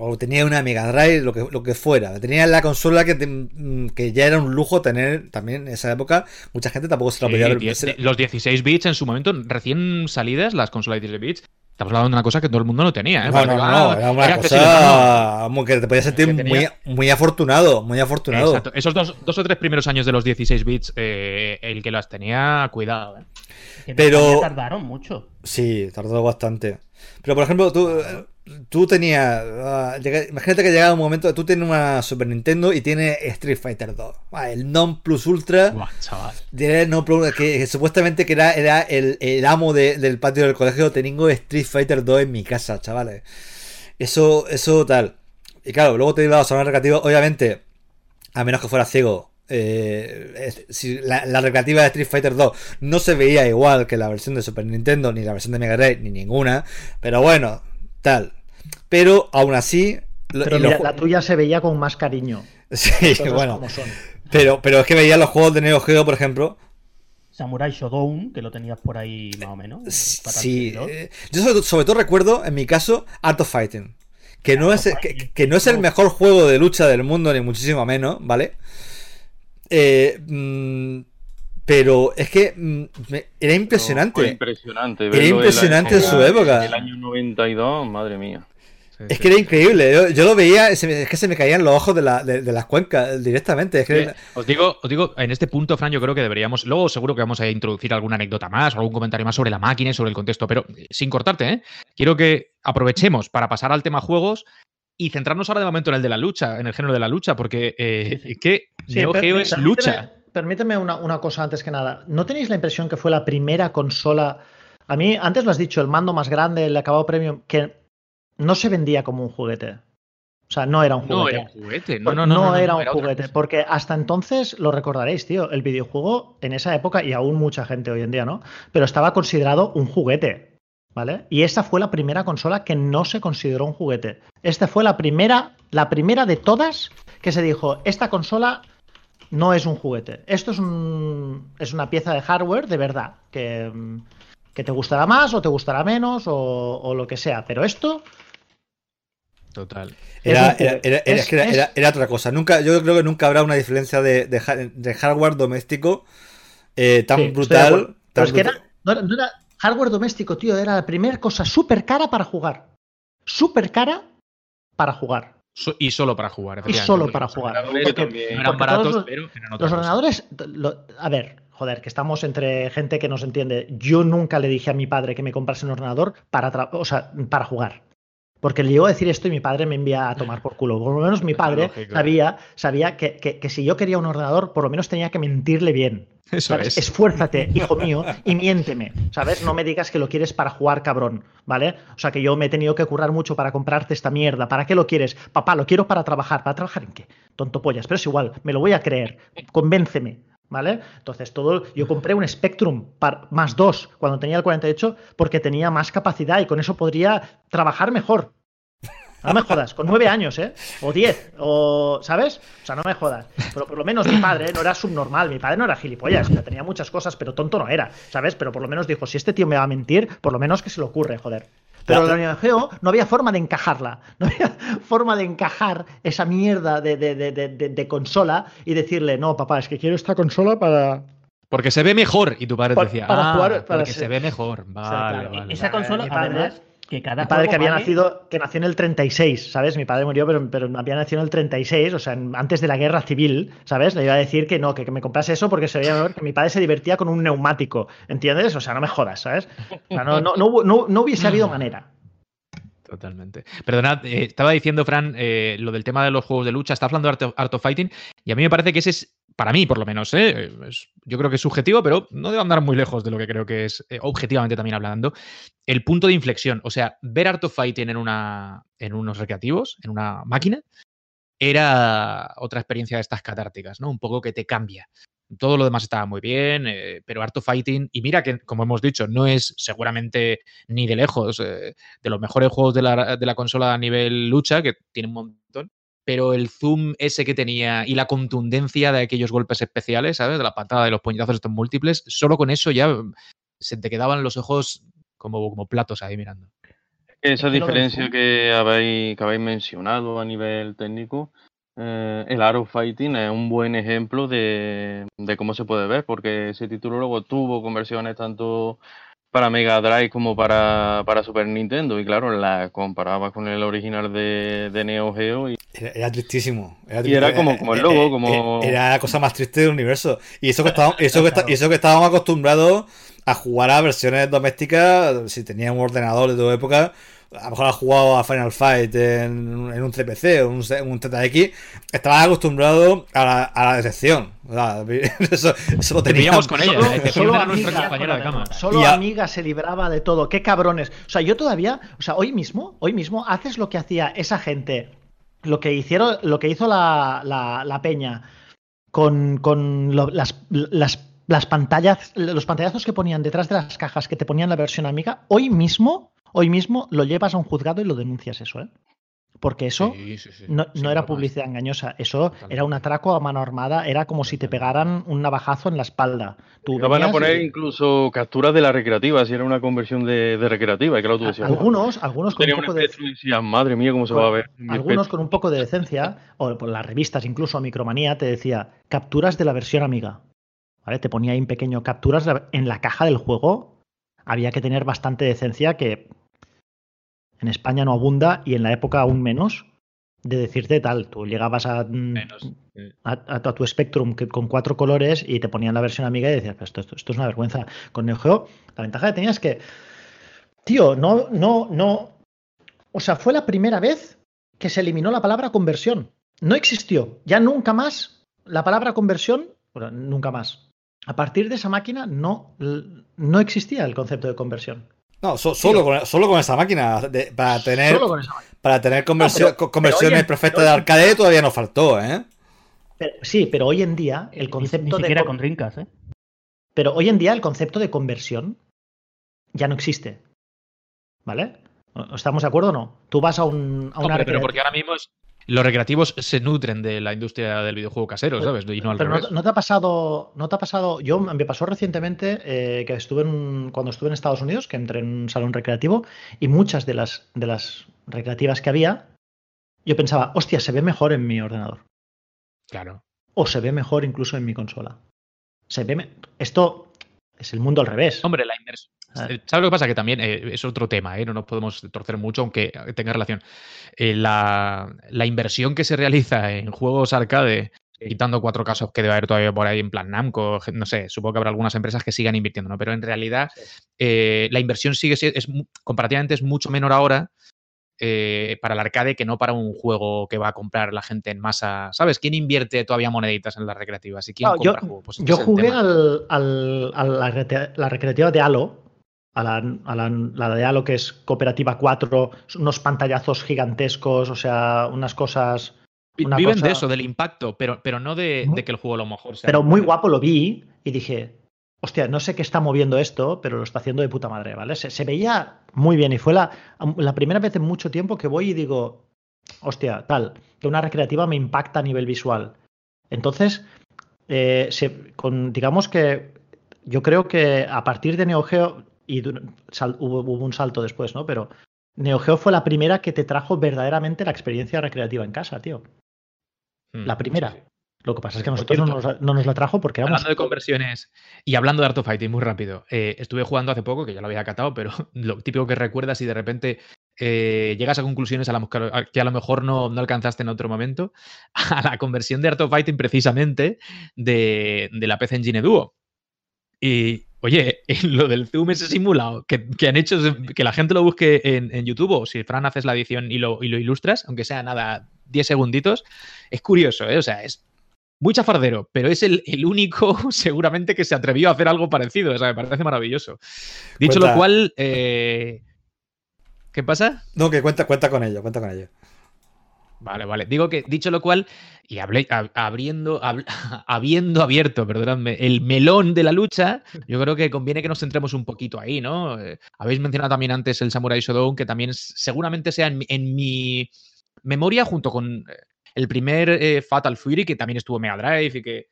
o tenía una Mega Drive, lo que, lo que fuera. Tenía la consola que, mm, que ya era un lujo tener también en esa época. Mucha gente tampoco se la podía ver. Los 16 bits en su momento, recién salidas, las consolas de 16 bits, Estamos hablando de una cosa que todo el mundo no tenía, ¿eh? No, no, no, era una cosa que te podías sentir muy, muy afortunado, muy afortunado. Exacto. Esos dos, dos, o tres primeros años de los 16 bits, eh, el que las tenía, cuidado, ¿eh? Pero... tardaron mucho. Sí, tardó bastante. Pero, por ejemplo, tú, tú tenías. Ah, imagínate que llegaba un momento. Tú tienes una Super Nintendo y tienes Street Fighter 2. Ah, el Non Plus Ultra. chaval. que, supuestamente que era, era el, amo del patio del colegio. Tengo Street Fighter 2 en mi casa, chavales. Eso, eso tal. Y claro, luego te ibas a una recreativa. Obviamente, a menos que fuera ciego. Eh, si la, la, recreativa de Street Fighter 2 no se veía igual que la versión de Super Nintendo, ni la versión de Mega Drive, ni ninguna. Pero bueno, tal. Pero aún así. Pero la tuya se veía con más cariño. Sí, bueno. Pero, pero es que veía los juegos de Neo Geo, por ejemplo. Samurai Shodown, que lo tenías por ahí más o menos. Sí. Eh, yo sobre, todo recuerdo, en mi caso, Art of Fighting. Que no, es, que, no es el mejor juego de lucha del mundo, ni muchísimo menos, ¿vale? Eh, mm, pero es que mm, era impresionante. impresionante. Era impresionante en su época. el año 92, madre mía. es que era increíble. Yo, lo veía, es que se me caían los ojos de, las cuencas directamente. os, digo, os digo, en este punto, Fran, yo creo que deberíamos. Luego, seguro que vamos a introducir alguna anécdota más o algún comentario más sobre la máquina y sobre el contexto. Pero sin cortarte, ¿eh? quiero que aprovechemos para pasar al tema juegos y centrarnos ahora de momento en el de la lucha, en el género de la lucha, porque eh, ¿qué? Neo Geo es lucha permíteme una, cosa antes que nada. ¿No tenéis la impresión que fue la primera consola? A mí, antes lo has dicho, el mando más grande, el acabado premium, que no se vendía como un juguete. O sea, no era un juguete. No era un juguete. No, no, no, era un juguete. Porque hasta entonces, lo recordaréis, tío, el videojuego en esa época, y aún mucha gente hoy en día, ¿no? Pero estaba considerado un juguete. ¿Vale? Y esa fue la primera consola que no se consideró un juguete. Esta fue la primera, la primera de todas que se dijo, esta consola no es un juguete. Esto es, un, es una pieza de hardware de verdad, que, que, te gustará más o te gustará menos o, lo que sea, pero esto... Total. Era, era, otra cosa. Nunca, yo creo que nunca habrá una diferencia de, de, hardware doméstico eh, tan brutal. es que no, era hardware doméstico, tío. Era la primera cosa súper cara para jugar. Súper cara para jugar y solo para jugar. Y solo para jugar. eran baratos, pero Los ordenadores, a ver, joder, que estamos entre gente que nos entiende. Yo nunca le dije a mi padre que me comprase un ordenador para, o sea, para jugar. Porque le llego a decir esto y mi padre me envía a tomar por culo. Por lo menos mi padre sabía, sabía que, que, si yo quería un ordenador, por lo menos tenía que mentirle bien. Eso es. Esfuérzate, hijo mío, y miénteme. ¿Sabes? No me digas que lo quieres para jugar, cabrón. ¿Vale? O sea, que yo me he tenido que currar mucho para comprarte esta mierda. ¿Para qué lo quieres? Papá, lo quiero para trabajar. ¿Para trabajar en qué? Tonto pollas. Pero es igual, me lo voy a creer. Convénceme. ¿Vale? Entonces, todo, yo compré un Spectrum más 2 cuando tenía el 48 porque tenía más capacidad y con eso podría trabajar mejor. No me jodas, con nueve años, ¿eh? O diez, o, ¿sabes? O sea, no me jodas. Pero por lo menos mi padre no era subnormal, mi padre no era gilipollas, tenía muchas cosas, pero tonto no era, ¿sabes? Pero por lo menos dijo, si este tío me va a mentir, por lo menos que se le ocurre, joder. Pero la Neo Geo no había forma de encajarla. No había forma de encajar esa mierda de, consola y decirle, no, papá, es que quiero esta consola para. Porque se ve mejor. Y tu padre decía, para ah, jugar, para porque se ve mejor. Vale, Esa consola, además, que cada mi padre que había nacido, que nació en el 36, ¿sabes? Mi padre murió, pero, pero había nacido en el 36, o sea, antes de la guerra civil, ¿sabes? Le iba a decir que no, que, me comprase eso porque se veía que mi padre se divertía con un neumático, ¿entiendes? O sea, no me jodas, ¿sabes? O sea, no, no, no, no hubiese habido manera. Totalmente. Perdonad, eh, estaba diciendo, Fran, eh, lo del tema de los juegos de lucha, está hablando de Art of, Fighting, y a mí me parece que ese es, para mí por lo menos, eh, yo creo que es subjetivo, pero no debe andar muy lejos de lo que creo que es, objetivamente también hablando, el punto de inflexión. O sea, ver Art of Fighting en, una, en unos recreativos, en una máquina, era otra experiencia de estas catárticas, ¿no? Un poco que te cambia. Todo lo demás estaba muy bien, eh, pero Art of Fighting, y mira que, como hemos dicho, no es seguramente ni de lejos eh, de los mejores juegos de la, consola a nivel lucha, que tiene un montón, pero el zoom ese que tenía y la contundencia de aquellos golpes especiales, ¿sabes? De la patada, de los puñetazos estos múltiples, solo con eso ya se te quedaban los ojos como, como platos ahí mirando. Esa diferencia que habéis, que habéis mencionado a nivel técnico eh, el Arrow Fighting es un buen ejemplo de, cómo se puede ver, porque ese título luego tuvo conversiones tanto para Mega Drive como para, Super Nintendo, y claro, la comparaba con el original de, Neo Geo. Y... Era, tristísimo. Y era como, como el eh, logo, eh, como... Era la cosa más triste del universo. Y eso que estábamos, eso que, eso que estábamos acostumbrados a jugar a versiones domésticas, si tenía un ordenador de tu época, a lo mejor has jugado a Final Fight en, un CPC o un, un ZX, estabas acostumbrado a la, a la decepción. eso, eso, lo teníamos con ella. Solo, amiga, de cama. solo amiga se libraba de todo. Qué cabrones. O sea, yo todavía, o sea, hoy mismo, hoy mismo haces lo que hacía esa gente, lo que hicieron, lo que hizo la, la, peña con, con las, las las pantallas, los pantallazos que ponían detrás de las cajas que te ponían la versión amiga, hoy mismo Hoy mismo lo llevas a un juzgado y lo denuncias eso, ¿eh? Porque eso no, era publicidad engañosa, eso era un atraco a mano armada, era como si te pegaran un navajazo en la espalda. Tú van a poner incluso capturas de la recreativa, si era una conversión de, recreativa, y tú Algunos, algunos con un poco de... madre mía, cómo se va a ver. Algunos con un poco de decencia, o por las revistas, incluso Micromanía, te decía capturas de la versión amiga. ¿Vale? Te ponía ahí en pequeño capturas en la caja del juego. Había que tener bastante decencia que en España no abunda y en la época aún menos de decirte tal. Tú llegabas a, mm, a, tu Spectrum con cuatro colores y te ponían la versión amiga y decías, esto, esto, es una vergüenza. Con Neo Geo, la ventaja que tenías es que, tío, no, no, no. O sea, fue la primera vez que se eliminó la palabra conversión. No existió. Ya nunca más la palabra conversión, bueno, nunca más. A partir de esa máquina no, no existía el concepto de conversión. No, solo, con, solo con esa máquina. para tener, Para tener conversiones perfectas de arcade todavía nos faltó, ¿eh? sí, pero hoy en día el concepto ni, siquiera con Rincas, ¿eh? Pero hoy en día el concepto de conversión ya no existe. ¿Vale? ¿Estamos de acuerdo o no? Tú vas a un. A pero porque ahora mismo es, los recreativos se nutren de la industria del videojuego casero, ¿sabes? Y no al pero No, te ha pasado, no te ha pasado. Yo me pasó recientemente eh, que estuve en, cuando estuve en Estados Unidos, que entré en un salón recreativo y muchas de las de las recreativas que había, yo pensaba, hostia, se ve mejor en mi ordenador. Claro. O se ve mejor incluso en mi consola. Se ve. Esto es el mundo al revés. Hombre, la inversión. ¿Sabes lo que pasa? Que también eh, es otro tema, ¿eh? no nos podemos torcer mucho, aunque tenga relación. Eh, la, inversión que se realiza en juegos arcade, quitando cuatro casos que debe haber todavía por ahí en plan Namco, no sé, supongo que habrá algunas empresas que sigan invirtiendo, ¿no? Pero en realidad la inversión sigue es, comparativamente es mucho menor ahora eh, para el arcade que no para un juego que va a comprar la gente en masa. ¿Sabes? ¿Quién invierte todavía moneditas en las recreativas? ¿Y quién compra yo, pues yo jugué al, a la, recreativa de Halo, a la, de Halo que es cooperativa 4, unos pantallazos gigantescos, o sea, unas cosas... Viven de eso, del impacto, pero, pero no de, de, que el juego a lo mejor sea... Pero muy guapo lo vi y dije, hostia, no sé qué está moviendo esto, pero lo está haciendo de puta madre, ¿vale? Se, veía muy bien y fue la, la, primera vez en mucho tiempo que voy y digo, hostia, tal, que una recreativa me impacta a nivel visual. Entonces, eh, con, digamos que yo creo que a partir de Neo Geo, y hubo, un salto después, ¿no? Pero Neo Geo fue la primera que te trajo verdaderamente la experiencia recreativa en casa, tío. Hmm, la primera. Lo que pasa es que a nosotros no nos, la trajo porque éramos... Hablando de conversiones y hablando de Art of Fighting, muy rápido. Eh, estuve jugando hace poco, que ya lo había catado, pero lo típico que recuerdas y de repente eh, llegas a conclusiones a la, que a lo mejor no, no, alcanzaste en otro momento, a la conversión de Art of Fighting precisamente de, la PC Engine Duo. Y, oye, lo del zoom ese simulado que, han hecho, que la gente lo busque en, YouTube o si Fran haces la edición y lo, y lo ilustras, aunque sea nada, 10 segunditos, es curioso, ¿eh? O sea, es muy chafardero, pero es el, único seguramente que se atrevió a hacer algo parecido. O sea, me parece maravilloso. Dicho lo cual, eh, ¿qué pasa? No, que cuenta, cuenta con ello, cuenta con ello. Vale, vale. Digo que, dicho lo cual, y hablé, abriendo, habiendo abierto, perdonadme, el melón de la lucha, yo creo que conviene que nos centremos un poquito ahí, ¿no? Eh, habéis mencionado también antes el Samurai Shodown, que también seguramente sea en mi memoria, junto con eh, el primer eh, Fatal Fury, que también estuvo en Mega Drive y que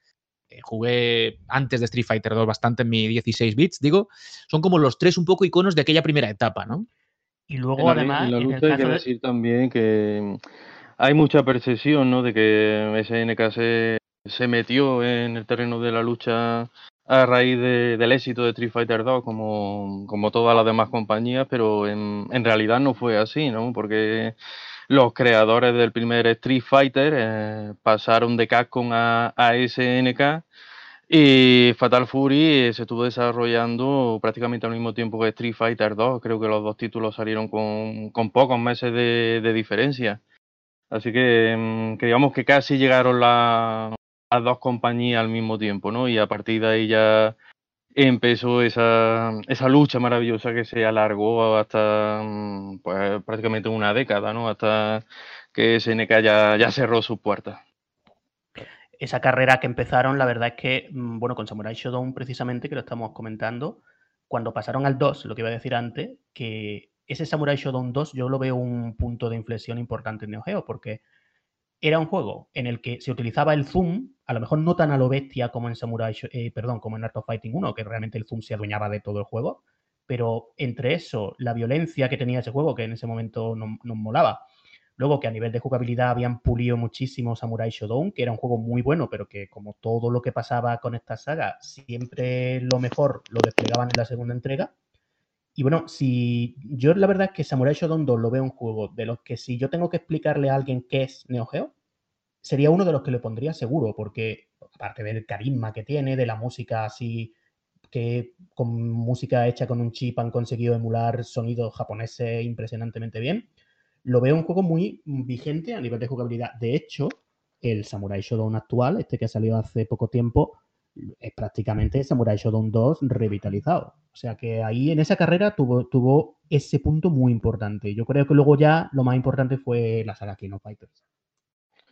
eh, jugué antes de Street Fighter 2 bastante en mi 16 bits, digo, son como los tres un poco iconos de aquella primera etapa, ¿no? Y luego, además. En la lucha hay que decir también que hay mucha percepción, ¿no? De que SNK se, se metió en el terreno de la lucha a raíz del éxito de Street Fighter 2 como, como todas las demás compañías, pero en, en realidad no fue así, ¿no? Porque los creadores del primer Street Fighter eh, pasaron de Capcom a, SNK y Fatal Fury se estuvo desarrollando prácticamente al mismo tiempo que Street Fighter 2. Creo que los dos títulos salieron con, pocos meses de, diferencia. Así que, mm, que, digamos que casi llegaron las dos compañías al mismo tiempo, ¿no? Y a partir de ahí ya empezó esa, esa lucha maravillosa que se alargó hasta mm, pues, prácticamente una década, ¿no? Hasta que SNK ya, cerró sus puertas. Esa carrera que empezaron, la verdad es que, mm, bueno, con Samurai Shodown precisamente, que lo estamos comentando, cuando pasaron al 2, lo que iba a decir antes, que ese Samurai Shodown 2 yo lo veo un punto de inflexión importante en Neo Geo, porque era un juego en el que se utilizaba el zoom, a lo mejor no tan a lo bestia como en Samurai, eh, perdón, como en Art of Fighting 1, que realmente el zoom se adueñaba de todo el juego, pero entre eso, la violencia que tenía ese juego, que en ese momento nos no molaba, luego que a nivel de jugabilidad habían pulido muchísimo Samurai Shodown, que era un juego muy bueno, pero que como todo lo que pasaba con esta saga, siempre lo mejor lo desplegaban en la segunda entrega, y bueno, si yo la verdad es que Samurai Shodown 2 lo veo un juego de los que si yo tengo que explicarle a alguien qué es Neo Geo, sería uno de los que le pondría seguro, porque aparte del carisma que tiene, de la música así, que con música hecha con un chip han conseguido emular sonidos japoneses impresionantemente bien, lo veo un juego muy vigente a nivel de jugabilidad. De hecho, el Samurai Shodown actual, este que ha salido hace poco tiempo, es prácticamente Samurai Shodown 2 revitalizado. O sea que ahí en esa carrera tuvo, tuvo ese punto muy importante. Yo creo que luego ya lo más importante fue la saga King of Fighters.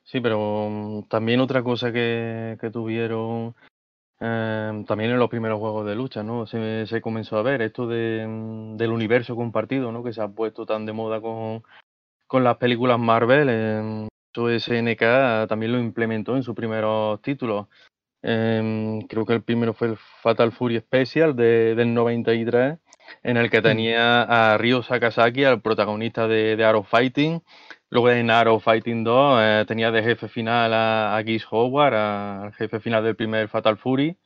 Sí, pero mm, también otra cosa que, tuvieron em, también en los primeros juegos de lucha, ¿no? Se, se comenzó a ver esto de, mm, del universo compartido, ¿no? Que se ha puesto tan de moda con, con las películas Marvel. Eh, SNK también lo implementó en sus primeros títulos. Em, creo que el primero fue el Fatal Fury Special de, del 93, en el que tenía a Ryo Sakazaki, al protagonista de, Arrow Fighting. Luego en Arrow Fighting 2 eh, tenía de jefe final a, a Geese Howard, al jefe final del primer Fatal Fury.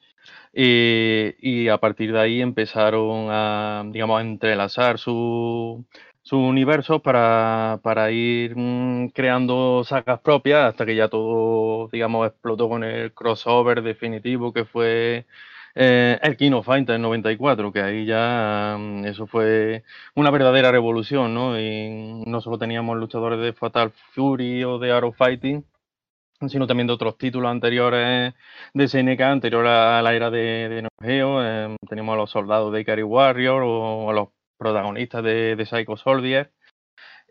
Y, y, a partir de ahí empezaron a, digamos, a entrelazar su, su universo para, para ir mm, creando sagas propias hasta que ya todo, digamos, explotó con el crossover definitivo que fue eh, el Kino Fighter 94, que ahí ya mm, eso fue una verdadera revolución, ¿no? Y no solo teníamos luchadores de Fatal Fury o de Arrow Fighting, sino también de otros títulos anteriores de SNK, anterior a la era de, de. Eh, teníamos a los soldados de Ikari Warrior o a los protagonistas de, de Psycho Soldier.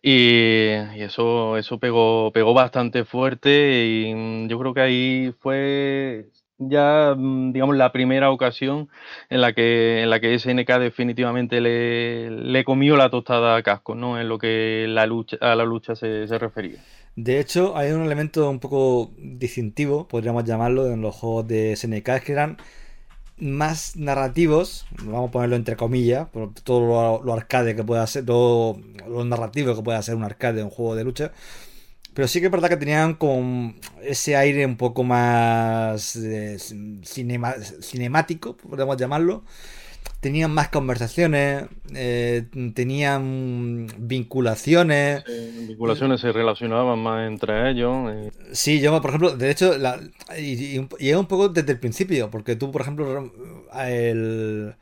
Y, eso, eso pegó, pegó bastante fuerte y mm, yo creo que ahí fue ya, mm, digamos, la primera ocasión en la que, en la que SNK definitivamente le, le comió la tostada a Casco, ¿no? En lo que la lucha, a la lucha se, se refería. De hecho, hay un elemento un poco distintivo, podríamos llamarlo, en los juegos de SNK, es que eran más narrativos, vamos a ponerlo entre comillas, por todo lo, arcade que pueda ser, todo lo narrativo que pueda ser un arcade, un juego de lucha. Pero sí que es verdad que tenían con ese aire un poco más eh, cinemático, podemos llamarlo tenían más conversaciones, eh, tenían vinculaciones. vinculaciones se relacionaban más entre ellos. Sí, yo, por ejemplo, de hecho, y, es un poco desde el principio, porque tú, por ejemplo, el,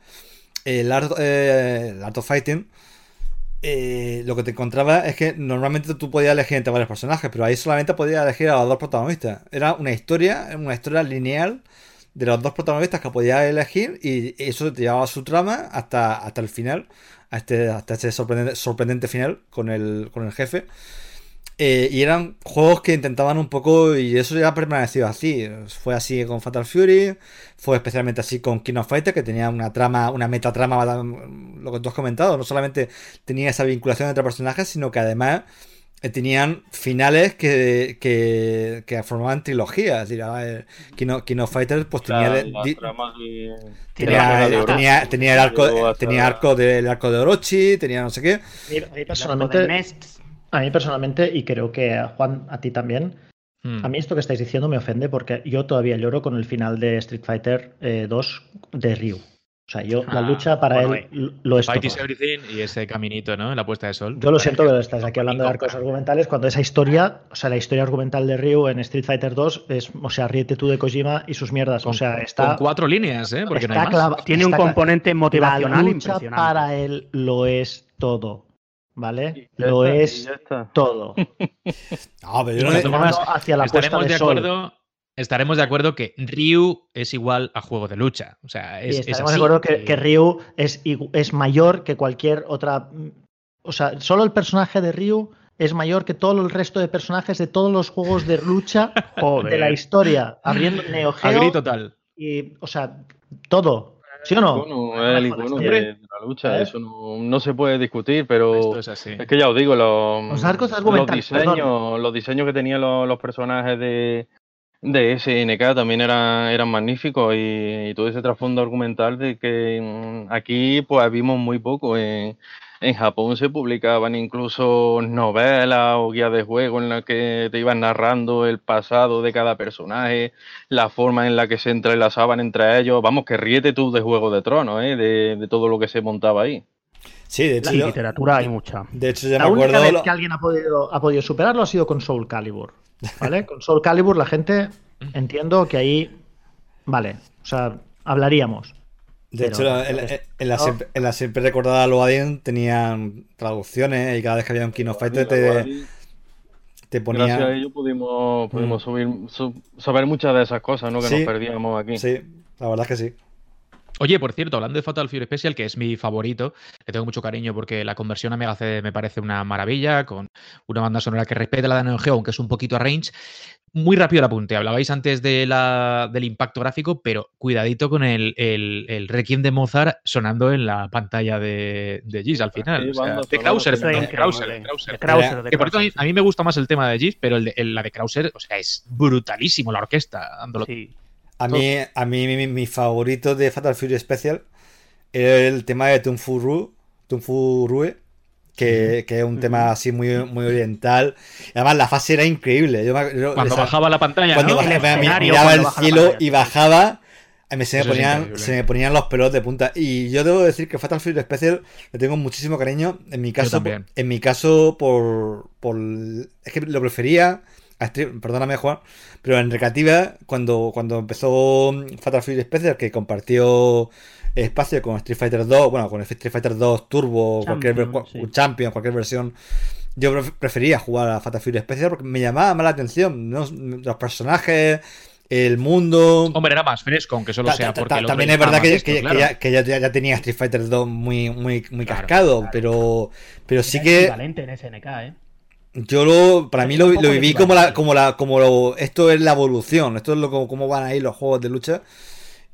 el, art, eh, art of Fighting. Eh, lo que te encontraba es que normalmente tú podías elegir entre varios personajes, pero ahí solamente podías elegir a los dos protagonistas. Era una historia, una historia lineal de los dos protagonistas que podías elegir y eso te llevaba su trama hasta, hasta el final, hasta este, hasta este sorprendente, sorprendente final con el, con el jefe. Eh, y eran juegos que intentaban un poco, y eso ya ha permanecido así. Fue así con Fatal Fury, fue especialmente así con King of Fighters, que tenía una trama, una metatrama, lo que tú has comentado. No solamente tenía esa vinculación entre personajes, sino que además tenían finales que, que, que formaban trilogías. Decir, Kino, Kino Fighters pues tenía, tenía, tenía, el arco tenía arco del arco de Orochi, tenía no sé qué. a mí personalmente, a mí personalmente y creo que Juan a ti también. Hmm. A mí esto que estáis diciendo me ofende porque yo todavía lloro con el final de Street Fighter 2 eh, de Ryu. O sea, yo, la ah, lucha para él eh, lo es Fight is everything y ese caminito, ¿no? En la puesta de sol. Yo lo siento que estás aquí hablando de arcos argumentales, cuando esa historia, o sea, la historia argumental de Ryu en Street Fighter 2 es, o sea, ríete tú de Kojima y sus mierdas. o sea, está. Con cuatro líneas, ¿eh? Porque no hay más. Tiene un componente motivacional la lucha para él lo es todo. ¿Vale? Lo es todo. no, pero yo no, hacia la puesta de, acuerdo estaremos de acuerdo que Ryu es igual a juego de lucha. O sea, es, estaremos de acuerdo que, Ryu es, es mayor que cualquier otra. O sea, solo el personaje de Ryu es mayor que todo el resto de personajes de todos los juegos de lucha de la historia. Abriendo Neo Geo. total. Y, o sea, todo. ¿Sí o no? Bueno, el icono de, la lucha, eso no, se puede discutir, pero es, que ya os digo, los, los, diseños, los diseños que tenían los personajes de, de SNK también era, eran magníficos y, todo ese trasfondo argumental de que mm, aquí pues vimos muy poco. En, en Japón se publicaban incluso novelas o guías de juego en las que te iban narrando el pasado de cada personaje, la forma en la que se entrelazaban entre ellos. Vamos, que ríete tú de Juego de Tronos, ¿eh? de, todo lo que se montaba ahí. Sí, de hecho. La literatura hay mucha. De hecho, ya la me única vez que alguien ha podido, ha podido superarlo ha sido con Soul Calibur. ¿Vale? Con Soul Calibur la gente entiendo que ahí. Vale, o sea, hablaríamos. De hecho, en, la, siempre, recordada Loadin tenían traducciones y cada vez que había un Kino Fighter te, te ponía. Gracias a ello pudimos, pudimos mm. subir, saber muchas de esas cosas ¿no? que nos perdíamos aquí. Sí, la verdad es que sí. Oye, por cierto, hablando de Fatal Fury Special, que es mi favorito, le tengo mucho cariño porque la conversión a Mega CD me parece una maravilla, con una banda sonora que respeta la de Neo Geo, aunque es un poquito a range. Muy rápido el apunte, hablabais antes de la, del impacto gráfico, pero cuidadito con el, el, Requiem de Mozart sonando en la pantalla de, de Gis al final. de Krauser, de Krauser, Que por a mí, me gusta más el tema de Gis, pero el de, la de Krauser, o sea, es brutalísimo la orquesta dándolo. Sí. A mí, a mí mi, favorito de Fatal Fury Special es el tema de Tunfu Rue, que, que, es un tema así muy, muy oriental. además, la fase era increíble. cuando bajaba la pantalla, cuando miraba el cielo y bajaba, me, se, me ponían, se me ponían los pelos de punta. Y yo debo decir que Fatal Fury Special le tengo muchísimo cariño. En mi caso, en mi caso por, por, es que lo prefería perdóname Juan, pero en recreativa, cuando, cuando empezó Fatal Fury Special, que compartió espacio con Street Fighter 2, bueno, con Street Fighter 2 Turbo, Champion, cualquier Champion, cualquier versión, yo prefería jugar a Fatal Fury Special porque me llamaba más la atención, los personajes, el mundo. Hombre, era más fresco, aunque solo sea porque. también es verdad que, ya, tenía Street Fighter 2 muy, muy, muy cascado, pero, pero sí que. en SNK, ¿eh? Yo lo, para mí lo, viví como la, como la, como lo, esto es la evolución, esto es lo como, van a ir los juegos de lucha.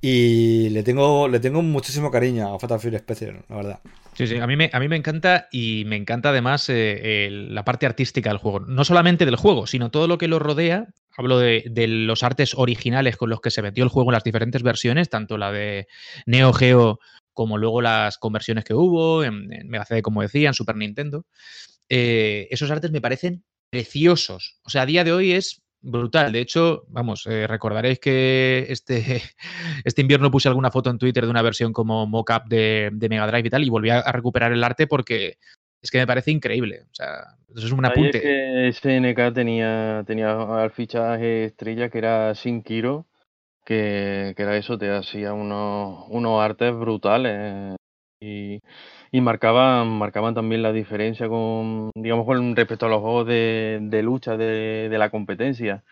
Y le tengo, le tengo muchísimo cariño a Fatal Fury Special, la verdad. Sí, sí, a mí me, a mí me encanta y me encanta además eh, la parte artística del juego. No solamente del juego, sino todo lo que lo rodea. Hablo de, de, los artes originales con los que se metió el juego en las diferentes versiones, tanto la de Neo Geo como luego las conversiones que hubo en, en Mega CD, como decía, en Super Nintendo. Eh, esos artes me parecen preciosos. O sea, a día de hoy es brutal. De hecho, vamos, eh, recordaréis que este, este invierno puse alguna foto en Twitter de una versión como mock-up de, Mega Drive y tal, y volví a, recuperar el arte porque es que me parece increíble. O sea, eso es un apunte. que SNK tenía, tenía al fichaje estrella que era Sin Kiro, que, que era eso, te hacía unos, unos artes brutales. Y, y marcaban, marcaban también la diferencia con, digamos, con respecto a los juegos de, lucha de, la competencia.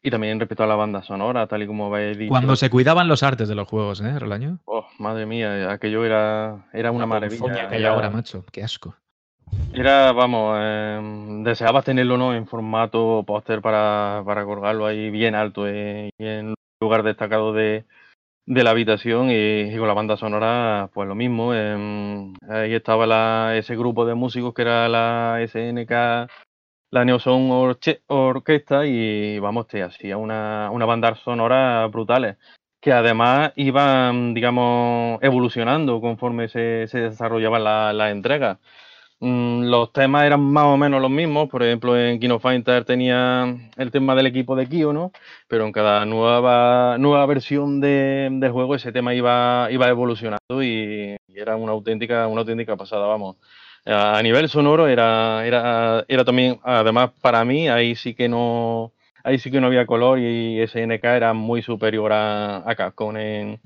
Y también respecto a la banda sonora, tal y como habéis dicho. Cuando se cuidaban los artes de los juegos, ¿eh, Rolaño? Oh, madre mía, aquello era, era una, maravilla. Aquella hora, macho, qué asco. Era, vamos, eh, deseabas tenerlo ¿no? en formato póster para, para colgarlo ahí bien alto eh, y en lugar destacado de, de la habitación y, con la banda sonora, pues lo mismo. Em, ahí estaba ese grupo de músicos que era la SNK, la Neoson Orquesta y vamos, te hacía una, una banda sonora brutales que además iban, digamos, evolucionando conforme se, se desarrollaban las entregas. Mm, los temas eran más o menos los mismos, por ejemplo en Kino Fighter tenía el tema del equipo de Kyo, ¿no? Pero en cada nueva, nueva versión de, del juego ese tema iba, iba evolucionando y, era una auténtica, una auténtica pasada, vamos. A nivel sonoro era, era, era también, además para mí, ahí sí que no, ahí sí que no había color y SNK era muy superior a, a Capcom en,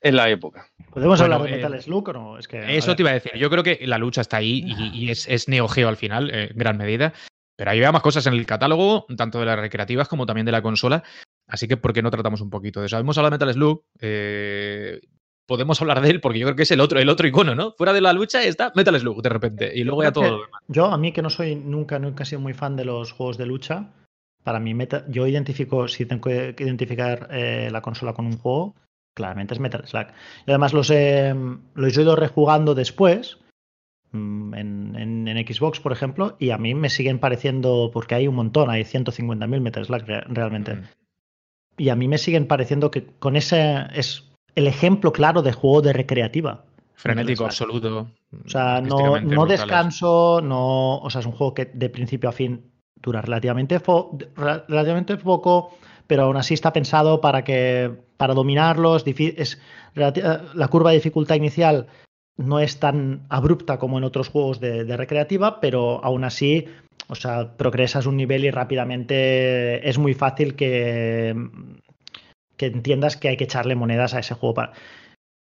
en la época. ¿Podemos hablar de Metal eh, Slug o no? Es que, eso te iba a decir. Yo creo que la lucha está ahí y, es, es, Neo Geo al final, en gran medida. Pero hay más cosas en el catálogo, tanto de las recreativas como también de la consola. Así que, ¿por qué no tratamos un poquito de eso? Hemos hablado de Metal Slug. Eh, podemos hablar de él porque yo creo que es el otro, el otro icono, ¿no? Fuera de la lucha está Metal Slug de repente. Y luego ya todo. Yo, a mí que no soy nunca, nunca he sido muy fan de los juegos de lucha, para mí, yo identifico, si tengo que identificar eh, la consola con un juego, claramente es Metal Slug. Y además los he, los he ido rejugando después, mm, en, en, Xbox, por ejemplo, y a mí me siguen pareciendo, porque hay un montón, hay 150.000 Metal Slug realmente. Mm. Y a mí me siguen pareciendo que con ese es el ejemplo claro de juego de recreativa. Frenético absoluto. O sea, no, no descanso, no. O sea, es un juego que de principio a fin dura relativamente, relativamente poco pero aún así está pensado para que para dominarlos es, la curva de dificultad inicial no es tan abrupta como en otros juegos de, recreativa, pero aún así, o sea, progresas un nivel y rápidamente es muy fácil que, que entiendas que hay que echarle monedas a ese juego.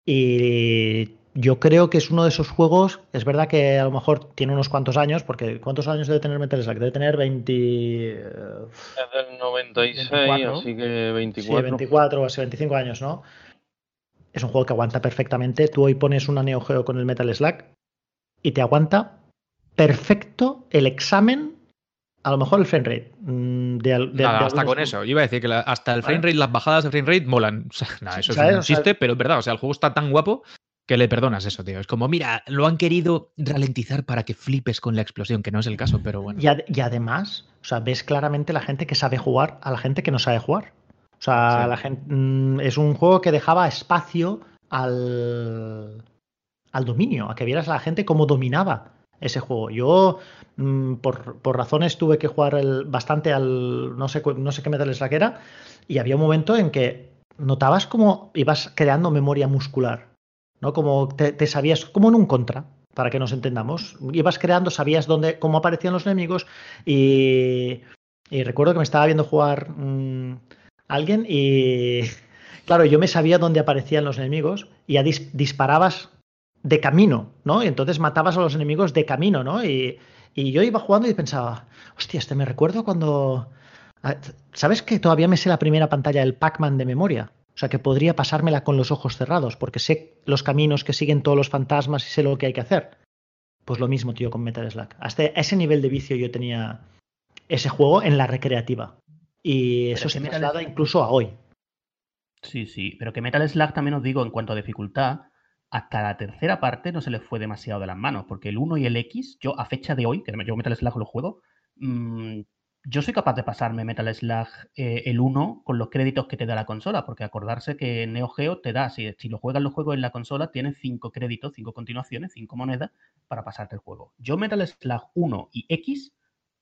Y yo creo que es uno de esos juegos, es verdad que a lo mejor tiene unos cuantos años, porque ¿cuántos años debe tener Metal Slug? Debe tener 20... Es del 96, así que 24. Sí, 24 o 25 años, ¿no? Es un juego que aguanta perfectamente. Tú hoy pones una Neo Geo con el Metal Slug y te aguanta perfecto el examen a lo mejor el frame rate. Mm, de, hasta con eso. Yo iba a decir que hasta el frame rate, las bajadas de frame rate molan. O sea, nada, eso no existe, pero es verdad. O sea, el juego está tan guapo que le perdonas eso, tío. Es como, mira, lo han querido ralentizar para que flipes con la explosión, que no es el caso, pero bueno. Y, además, o sea, ves claramente la gente que sabe jugar a la gente que no sabe jugar. O sea, la gente, mm, es un juego que dejaba espacio al, al dominio, a que vieras a la gente cómo dominaba ese juego. Yo, mm, por, por, razones, tuve que jugar el, bastante al. No sé, no sé qué metal es la que era. Y había un momento en que notabas cómo ibas creando memoria muscular. ¿No? Como te, sabías, como en un contra, para que nos entendamos. Ibas creando, sabías dónde, cómo aparecían los enemigos y, Y recuerdo que me estaba viendo jugar mm, alguien y, claro, yo me sabía dónde aparecían los enemigos y ya disparabas de camino, ¿no? Y entonces matabas a los enemigos de camino, ¿no? Y, y yo iba jugando y pensaba, hostia, este me recuerdo cuando... Ah, ¿Sabes que todavía me sé la primera pantalla del Pac-Man de memoria? O sea, que podría pasármela con los ojos cerrados, porque sé los caminos que siguen todos los fantasmas y sé lo que hay que hacer. Pues lo mismo, tío, con Metal Slug. Hasta ese nivel de vicio yo tenía ese juego en la recreativa. Y eso se me traslada incluso a hoy. Sí, sí, pero que Metal Slug también os digo en cuanto a dificultad, hasta la tercera parte no se les fue demasiado de las manos, porque el 1 y el X, yo a fecha de hoy, que yo Metal Slug lo juego, mmm, yo soy capaz de pasarme Metal Slug eh, el 1 con los créditos que te da la consola, porque acordarse que Neo Geo te da, si, si lo juegas los juegos en la consola, tienes 5 créditos, 5 continuaciones, 5 monedas para pasarte el juego. Yo Metal Slug 1 y X,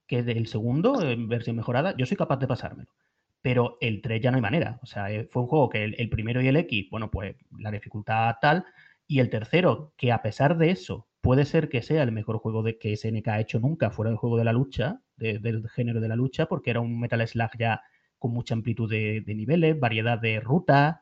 que es el segundo, en versión mejorada, yo soy capaz de pasármelo. Pero el 3 ya no hay manera. O sea, eh, fue un juego que el primero y el X, bueno, pues la dificultad tal, y el tercero, que a pesar de eso, puede ser que sea el mejor juego de que SNK ha hecho nunca fuera del juego de la lucha, del género de la lucha, porque era un Metal Slug ya con mucha amplitud de, de niveles, variedad de rutas,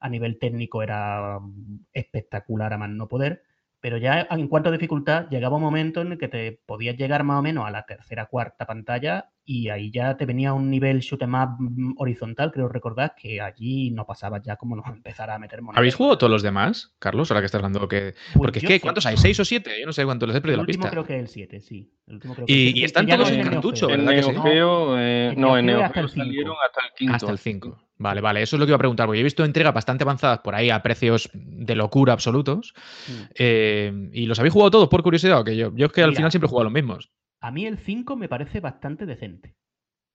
a nivel técnico era mm, espectacular a más no poder. Pero ya en cuanto a dificultad, llegaba un momento en el que te podías llegar más o menos a la tercera, cuarta pantalla y ahí ya te venía un nivel shoot más em horizontal, creo recordar, que allí no pasaba ya como nos empezara a meter monedas. ¿Habéis jugado todos los demás, Carlos? Ahora que estás hablando que... Pues Porque es que, ¿cuántos hay? ¿Seis o siete? Yo no sé cuántos les he perdido la pista. creo que el siete, sí. y, están todos en cartucho, ¿verdad? En Neo Geo, eh, no, en Neo Geo salieron hasta el quinto. Hasta el 5. Vale, vale, eso es lo que iba a preguntar, porque yo he visto entregas bastante avanzadas por ahí a precios de locura absolutos. Mm. Eh, ¿Y los habéis jugado todos por curiosidad? Que yo, yo es que al final siempre he jugado los mismos. A mí el 5 me parece bastante decente.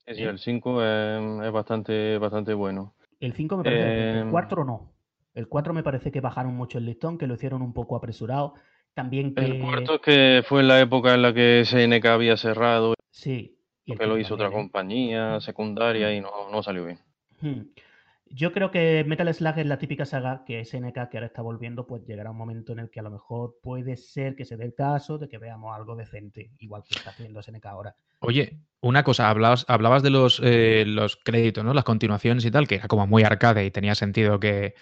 Sí, el 5 es, bastante, bastante bueno. El 5 me parece. el 4 em, no. El 4 me parece que bajaron mucho el listón, que lo hicieron un poco apresurado. También que... El cuarto es que fue la época en la que SNK había cerrado. Sí. que lo hizo otra compañía secundaria y no, no salió bien. Yo creo que Metal Slug es la típica saga que SNK, que ahora está volviendo, pues llegará un momento en el que a lo mejor puede ser que se dé el caso de que veamos algo decente, igual que está haciendo SNK ahora. Oye, una cosa, hablabas, hablabas de los, eh, los créditos, ¿no? Las continuaciones y tal, que era como muy arcade y tenía sentido que,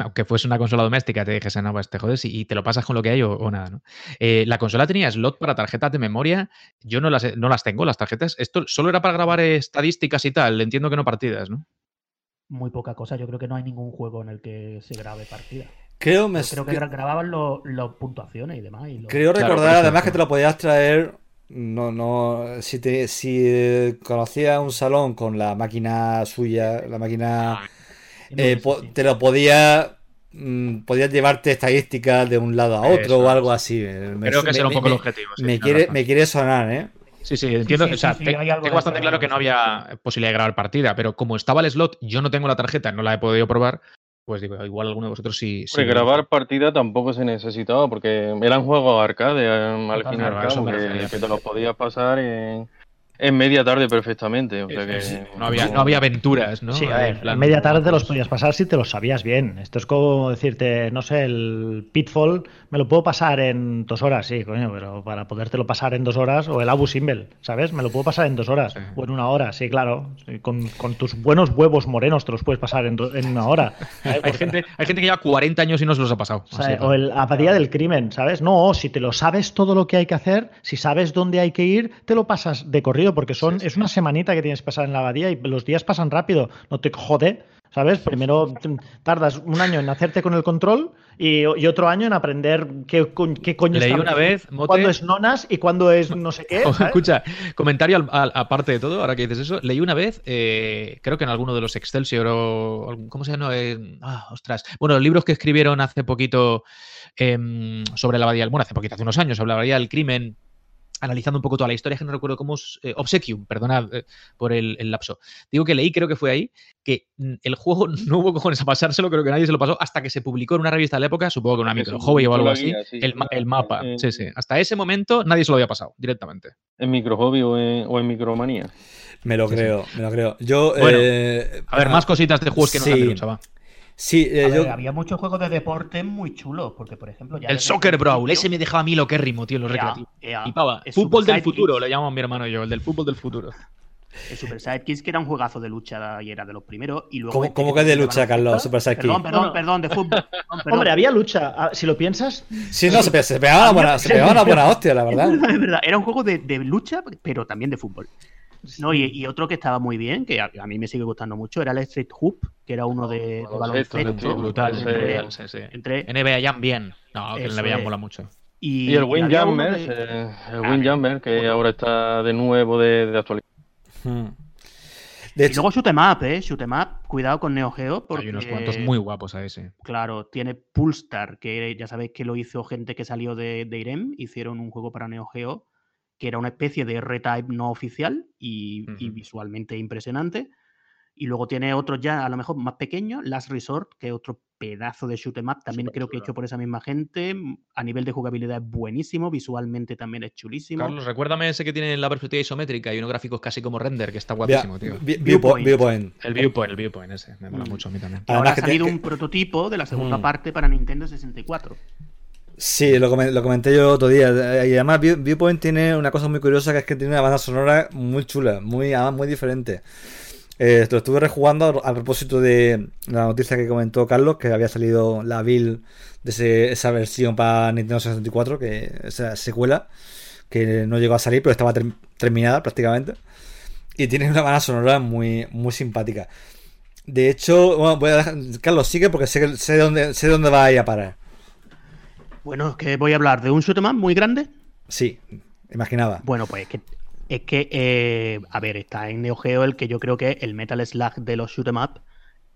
aunque fuese una consola doméstica, te dijese, no, pues te jodes y, te lo pasas con lo que hay o, nada, ¿no? Eh, la consola tenía slot para tarjetas de memoria, yo no las, no las tengo, las tarjetas. Esto solo era para grabar estadísticas y tal, entiendo que no partidas, ¿no? Muy poca cosa. Yo creo que no hay ningún juego en el que se grabe partida. Creo, creo que grababan las puntuaciones y demás. Creo recordar además que te lo podías traer. No, no. Si te, si conocías un salón con la máquina suya, la máquina. Ah, eh, te lo podía. Mm, podías llevarte estadísticas de un lado a otro o algo así. Creo que ese era un poco el objetivo. me, quiere, me quiere sonar, ¿eh? Sí, sí, entiendo. o sea, tengo bastante claro que no había posibilidad de grabar partida, pero como estaba el slot, yo no tengo la tarjeta, no la he podido probar, pues digo, igual alguno de vosotros sí. sí grabar partida tampoco se necesitaba porque eran juegos arcade, eh, al fin y al cabo, que, te los podías pasar en en media tarde perfectamente. O sea que... no, había, no había aventuras, ¿no? Sí, a ver, en media tarde te los podías pasar si te los sabías bien. Esto es como decirte, no sé, el Pitfall me lo puedo pasar en dos horas, sí, coño, pero para podértelo pasar en dos horas, o el Abu Simbel, ¿sabes? Me lo puedo pasar en dos horas, o en una hora, sí, claro. Con, con, tus buenos huevos morenos te los puedes pasar en, en una hora. hay, gente, hay gente que lleva 40 años y no se los ha pasado. O, el Abadía del Crimen, ¿sabes? No, si te lo sabes todo lo que hay que hacer, si sabes dónde hay que ir, te lo pasas de corrido porque son, es una semanita que tienes que pasar en la abadía y los días pasan rápido, no te jode, ¿sabes? Primero tardas un año en hacerte con el control y, otro año en aprender qué, qué coño Leí una vez, cuándo es nonas y cuándo es no sé qué. Escucha, comentario aparte de todo, ahora que dices eso, leí una vez, eh, creo que en alguno de los Excelsior o. ¿Cómo se llama? Eh, ah, ostras. Bueno, los libros que escribieron hace poquito em, sobre la abadía, bueno, hace poquito, hace unos años, sobre la abadía del crimen analizando un poco toda la historia, que no recuerdo cómo es, eh, Obsequium, perdonad eh, por el, lapso. Digo que leí, creo que fue ahí, que mm, el juego no hubo cojones a pasárselo, creo que nadie se lo pasó hasta que se publicó en una revista de la época, supongo que una micro hobby o algo así, el, mapa. sí, sí. Hasta ese momento nadie se lo había pasado directamente. ¿En micro hobby o en, micromanía? Me lo creo, me lo creo. Yo, eh, a ver, más cositas de juegos que no se chaval. Sí, eh, yo... había muchos juegos de deporte muy chulos, porque por ejemplo... Ya el Soccer Brawl, ese me dejaba a mí lo que rimo, tío, en los recreativos. Y pava, fútbol del futuro, lo llamo mi hermano y yo, el del fútbol del futuro. El Super Sidekicks, que era un juegazo de lucha y era de los primeros. Y luego ¿Cómo, este cómo que es de lucha, Carlos? Super Sidekicks. Perdón, perdón, perdón, de fútbol. Hombre, había lucha. Ah, si lo piensas. Sí, no, se, se pegaba, una buena, se pegaba una buena hostia, la verdad. Es verdad, era un juego de, de lucha, pero también de fútbol. No, y, y, otro que estaba muy bien, que a, a, mí me sigue gustando mucho, era el Street Hoop, que era uno de, de baloncesto. Brutal, entre, sí, sí. entre NBA Jam bien. No, que el NBA mola mucho. Y, y el Windjammer, de... eh, el Windjammer, que bueno. ahora está de nuevo de, de actualidad. Hmm. De hecho, y luego Shoot'em Up, ¿eh? Shoot'em Up, cuidado con Neo Geo. Porque, Hay unos cuantos muy guapos a ese. Claro, tiene Pulstar, que ya sabéis que lo hizo gente que salió de, de Irem, hicieron un juego para Neo Geo que era una especie de R-Type no oficial y, uh -huh. y, visualmente impresionante. Y luego tiene otros ya a lo mejor más pequeños, Last Resort, que es otro pedazo de shoot em up, también Super creo chulo. que hecho por esa misma gente. A nivel de jugabilidad es buenísimo, visualmente también es chulísimo. Carlos, recuérdame ese que tiene la perspectiva isométrica y unos gráficos casi como render, que está guapísimo, tío. Viewpoint. viewpoint. El viewpoint, el viewpoint ese, me mola mm. mucho a mí también. Ahora ha salido que... un prototipo de la segunda mm. parte para Nintendo 64. Sí, lo, comenté, yo otro día. Y además, Viewpoint tiene una cosa muy curiosa que es que tiene una banda sonora muy chula, muy, muy diferente. Eh, lo estuve rejugando a, propósito de la noticia que comentó Carlos, que había salido la build de esa versión para Nintendo 64, que esa secuela, que no llegó a salir, pero estaba ter terminada prácticamente. Y tiene una banda sonora muy, muy simpática. De hecho, bueno, voy a dejar, Carlos, sigue porque sé, sé, dónde, sé dónde va a ir a parar. Bueno, es que voy a hablar de un shoot'em up muy grande. Sí, imaginaba. Bueno, pues es que, es que eh, a ver, está en Neo Geo el que yo creo que es el Metal Slug de los shoot'em up,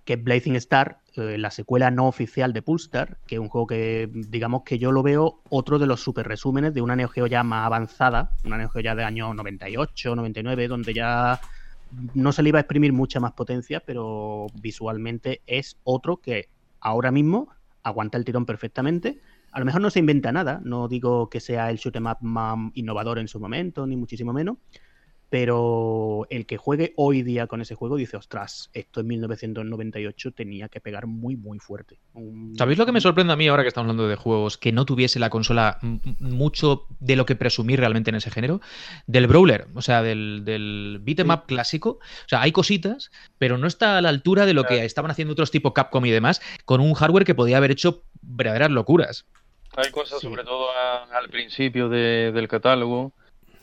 que es Blazing Star, eh, la secuela no oficial de Pulstar, que es un juego que, digamos que yo lo veo otro de los super resúmenes de una Neo Geo ya más avanzada, una Neo Geo ya de año 98, 99, donde ya no se le iba a exprimir mucha más potencia, pero visualmente es otro que ahora mismo aguanta el tirón perfectamente a lo mejor no se inventa nada, no digo que sea el shoot em up más innovador en su momento, ni muchísimo menos, pero el que juegue hoy día con ese juego dice, ostras, esto en 1998 tenía que pegar muy, muy fuerte. Un... ¿Sabéis lo que me sorprende a mí ahora que estamos hablando de juegos? Que no tuviese la consola mucho de lo que presumir realmente en ese género. Del brawler, o sea, del, del beat'em up sí. clásico. O sea, hay cositas, pero no está a la altura de lo que estaban haciendo otros tipo Capcom y demás, con un hardware que podía haber hecho verdaderas locuras. Hay cosas, sí. sobre todo a, al principio de, del catálogo,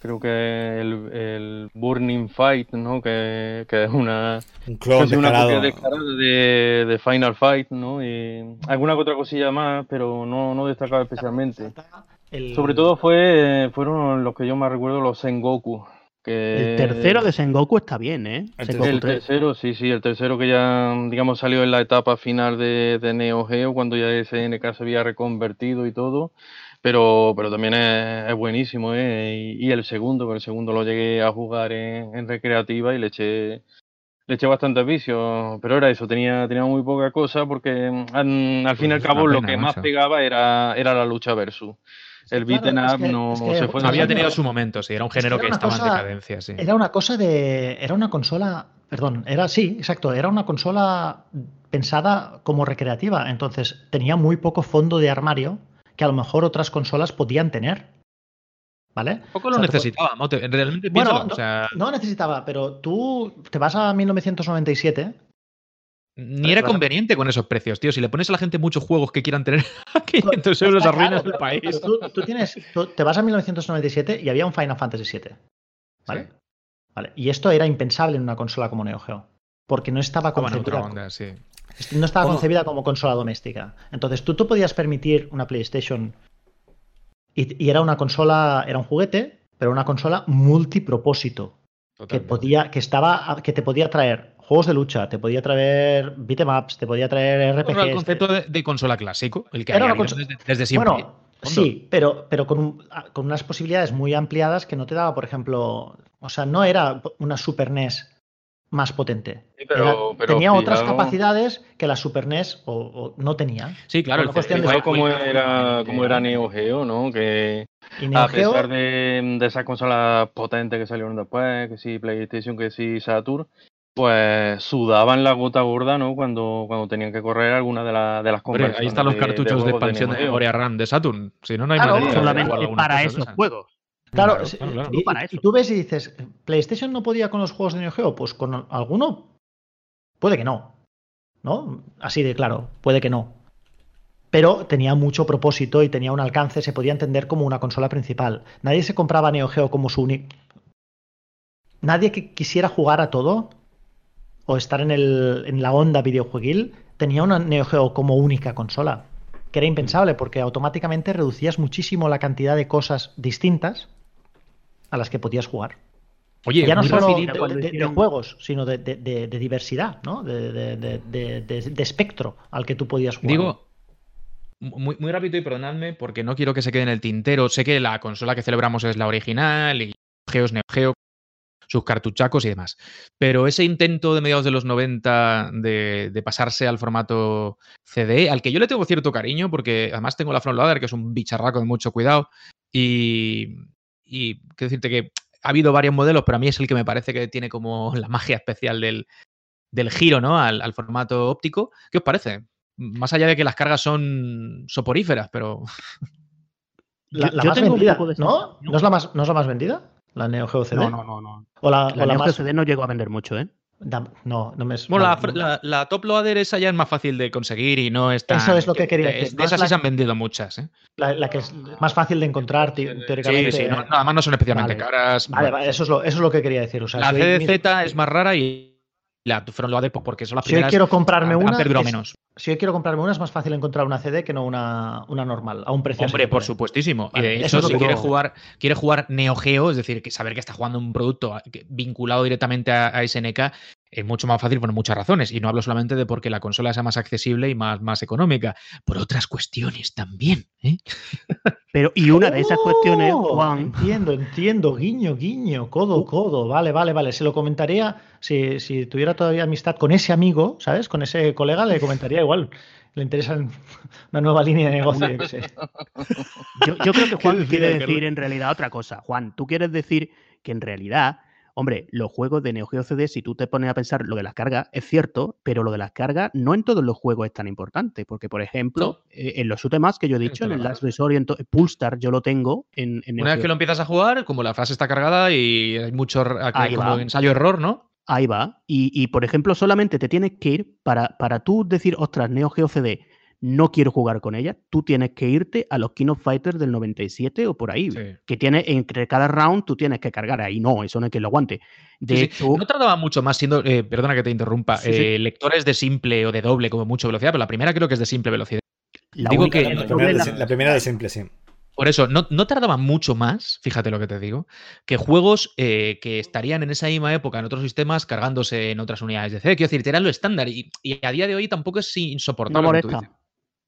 creo que el, el, Burning Fight, ¿no? Que, que es una, un clon una copia descarada de, de, Final Fight, ¿no? Y alguna otra cosilla más, pero no, no destacaba especialmente. El... Sobre todo fue fueron los que yo más recuerdo, los Sengoku. Que... El tercero de Sengoku está bien, ¿eh? El, el tercero, sí, sí, el tercero que ya, digamos, salió en la etapa final de, de Neo Geo, cuando ya SNK se había reconvertido y todo pero, pero también es, es buenísimo, ¿eh? Y, y, el segundo, que el segundo lo llegué a jugar en, en recreativa y le eché, le eché bastante vicio, pero era eso, tenía, tenía muy poca cosa porque mm, al, al fin y al cabo lo que más pegaba era, era la lucha versus. El beaten claro, up es que, no es que se fue. Había tenido su momento, sí, era un género que, que estaba cosa, en decadencia, sí. Era una cosa de. Era una consola. Perdón, era sí, exacto. Era una consola pensada como recreativa. Entonces tenía muy poco fondo de armario que a lo mejor otras consolas podían tener. ¿Vale? Poco lo o sea, necesitaba, Mote. Realmente bueno, no, o sea... no, necesitaba, pero tú te vas a 1997. Ni era conveniente con esos precios, tío. Si le pones a la gente muchos juegos que quieran tener a 500 euros, arruinas el país. Tú, tú, tienes, tú te vas a 1997 y había un Final Fantasy VII. ¿Vale? Sí. ¿Vale? Y esto era impensable en una consola como Neo Geo. Porque no estaba concebida. Onda, sí. No estaba ¿Cómo? concebida como consola doméstica. Entonces tú, tú podías permitir una PlayStation y, y, era una consola, era un juguete, pero una consola multipropósito. Que, podía, que, estaba, que te podía traer juegos de lucha, te podía traer beatemaps, te podía traer RPGs. Era el concepto de, de, consola clásico, el que había desde, desde, siempre. Bueno, sí, pero, pero con, un, con unas posibilidades muy ampliadas que no te daba, por ejemplo, o sea, no era una Super NES más potente. Sí, pero, Era, pero tenía otras capacidades que la Super NES o, o no tenía. Sí, claro. El cuestión de como era, como era Neo Geo, ¿no? Que Neo a pesar de, de esas consolas potentes que salieron después, que sí PlayStation, que sí Saturn, pues sudaban la gota gorda, ¿no? Cuando, cuando tenían que correr alguna de, la, de las conversiones. Ahí están los cartuchos de, de expansión de, memoria RAM de Saturn. Si no, no hay claro, manera solamente para esos juegos. Claro, Y, tú ves y dices, ¿PlayStation no podía con los juegos de Neo Geo? Pues con alguno puede que no. ¿No? Así de claro, puede que no. Pero tenía mucho propósito y tenía un alcance, se podía entender como una consola principal. Nadie se compraba Neo Geo como su único. Nadie que quisiera jugar a todo o estar en, el, en la onda videojueguil tenía una Neo Geo como única consola que era impensable porque automáticamente reducías muchísimo la cantidad de cosas distintas a las que podías jugar. Oye, ya no solo de, juegos, sino de, diversidad, ¿no? De, espectro al que tú podías jugar. Digo, muy, muy rápido y perdonadme porque no quiero que se quede en el tintero. Sé que la consola que celebramos es la original y Geo es Neo Geo, sus cartuchacos y demás. Pero ese intento de mediados de los 90 de, pasarse al formato CD, al que yo le tengo cierto cariño, porque además tengo la Frontloader, que es un bicharraco de mucho cuidado, y, y quiero decirte que ha habido varios modelos, pero a mí es el que me parece que tiene como la magia especial del, giro, ¿no? Al, formato óptico. ¿Qué os parece? Más allá de que las cargas son soporíferas, pero. La, más vendida, ¿no? ¿No es la más, ¿No es la más vendida? La Neo Geo CD. No, no, no. no. O la, la, Neo Geo CD no llegó a vender mucho, ¿eh? No, no me Bueno, la, la, top loader esa ya es más fácil de conseguir y no está. Eso es lo que quería decir. De, esas sí se han vendido muchas. ¿eh? La, que es más fácil de encontrar, teóricamente. Sí, sí, no, además no son especialmente caras. Vale, vale, eso, es lo, eso es lo que quería decir. la CDZ es más rara y la front loader pues, porque son las primeras. Si yo quiero comprarme una. menos. Si yo quiero comprarme una, es más fácil encontrar una CD que no una, una normal, a un precio. Hombre, por supuestísimo. y de hecho, si quiere jugar, quiere jugar Neo Geo, es decir, que saber que está jugando un producto vinculado directamente a, a SNK, es mucho más fácil por muchas razones. Y no hablo solamente de porque la consola sea más accesible y más, más económica, por otras cuestiones también. ¿eh? Pero, y una de esas cuestiones, oh, Juan. Entiendo, entiendo, guiño, guiño, codo, uh. codo. Vale, vale, vale. Se lo comentaría, si, si tuviera todavía amistad con ese amigo, ¿sabes? Con ese colega, le comentaría igual le interesa una nueva línea de negocio. Yo, yo, creo que Juan quiere decir en realidad otra cosa. Juan, tú quieres decir que en realidad Hombre, los juegos de Neo Geo CD, si tú te pones a pensar lo de las cargas, es cierto, pero lo de las cargas no en todos los juegos es tan importante, porque por ejemplo, eh, en los más que yo he dicho, en el Last Resort y en Pulstar, yo lo tengo en, Una vez que lo empiezas a jugar, como la frase está cargada y hay mucho ensayo-error, ¿no? Ahí va. Y, y, por ejemplo, solamente te tienes que ir para, para tú decir, ostras, Neo Geo CD, no quiero jugar con ella, tú tienes que irte a los King of Fighters del 97 o por ahí, que tiene entre cada round tú tienes que cargar ahí, no, eso no es que lo aguante. De hecho, no tardaba mucho más siendo, eh, perdona que te interrumpa, eh, lectores de simple o de doble como mucho velocidad, pero la primera creo que es de simple velocidad. La, Digo que, la, primera, de simple, sí. Por eso, no, no, tardaba mucho más, fíjate lo que te digo, que juegos eh, que estarían en esa misma época en otros sistemas cargándose en otras unidades de C. Quiero decir, eran lo estándar y, a día de hoy tampoco es insoportable. No molesta.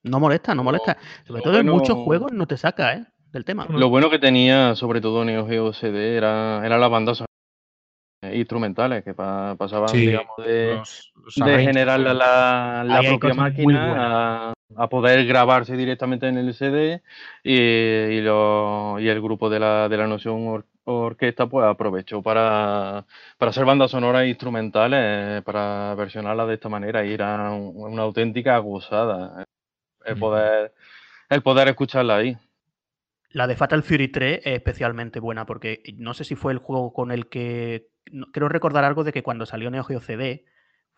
No molesta, no molesta. Sobre todo en muchos juegos no te saca, ¿eh? Del tema. Lo bueno que tenía, sobre todo Neo Geo CD, era, era las bandas instrumentales que pasaban, digamos, de, generar la, la, propia máquina a, poder grabarse directamente en el CD y, y, lo, y el grupo de la, de la Noción Orquesta pues aprovechó para, para hacer bandas sonoras instrumentales, para versionarlas de esta manera y era una auténtica gozada el poder, el poder escucharla ahí. La de Fatal Fury 3 es especialmente buena porque no sé si fue el juego con el que. Quiero recordar algo de que cuando salió Neo Geo CD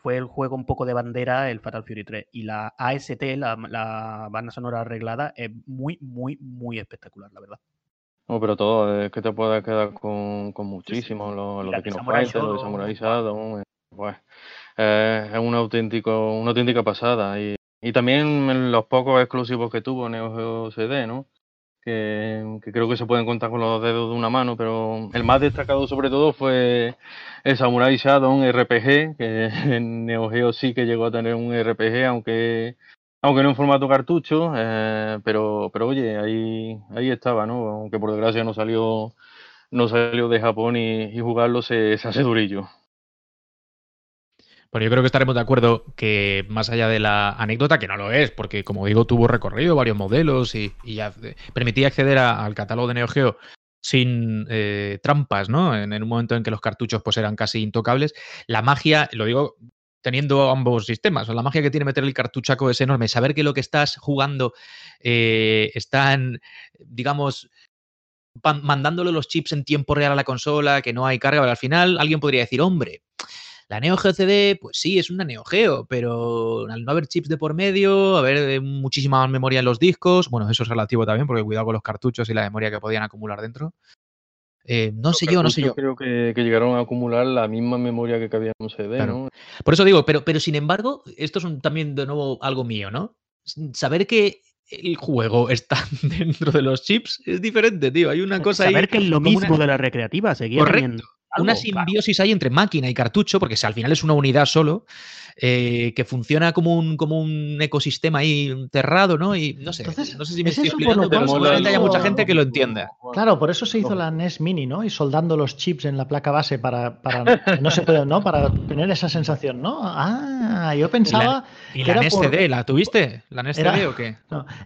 fue el juego un poco de bandera el Fatal Fury 3. Y la AST, la, banda sonora arreglada, es muy, muy, muy espectacular, la verdad. No, pero todo, es que te puedes quedar con, muchísimo. Lo, lo de Kino Fighter, lo de Samurai eh, pues, eh, es un auténtico, una auténtica pasada. Y y también los pocos exclusivos que tuvo Neo Geo CD, ¿no? Que, creo que se pueden contar con los dedos de una mano, pero el más destacado sobre todo fue el Samurai Shadow RPG, que en Neo Geo sí que llegó a tener un RPG, aunque aunque no en formato cartucho, eh, pero, pero oye, ahí, ahí estaba, ¿no? Aunque por desgracia no salió, no salió de Japón y, jugarlo se, se hace durillo. Pero yo creo que estaremos de acuerdo que más allá de la anécdota, que no lo es, porque como digo, tuvo recorrido, varios modelos y, ya permitía acceder al catálogo de Neo Geo sin eh, trampas, ¿no? En, un momento en que los cartuchos pues eran casi intocables. La magia, lo digo teniendo ambos sistemas, la magia que tiene meter el cartuchaco es enorme. Saber que lo que estás jugando eh, está en, digamos, mandándole los chips en tiempo real a la consola, que no hay carga, pero al final alguien podría decir, hombre, la Neo Geo CD, pues sí, es una Neo Geo, pero al no haber chips de por medio, haber eh, muchísima más memoria en los discos, bueno, eso es relativo también, porque cuidado con los cartuchos y la memoria que podían acumular dentro. Eh, no sé yo, no sé yo. Creo que, llegaron a acumular la misma memoria que cabía en un CD, ¿no? Por eso digo, pero, pero sin embargo, esto es también de nuevo algo mío, ¿no? Saber que el juego está dentro de los chips es diferente, tío. Hay una cosa Saber que es lo mismo de la recreativa, seguía Correcto. Una simbiosis hay entre máquina y cartucho, porque si al final es una unidad solo, eh, que funciona como un, como un ecosistema ahí cerrado, ¿no? Y no sé, no sé si me estoy explicando, pero seguramente haya mucha gente que lo entienda. Claro, por eso se hizo la NES Mini, ¿no? Y soldando los chips en la placa base para, para no se puede, ¿no? Para tener esa sensación, ¿no? Ah, yo pensaba. ¿Y la, NES CD la tuviste? ¿La NES CD o qué?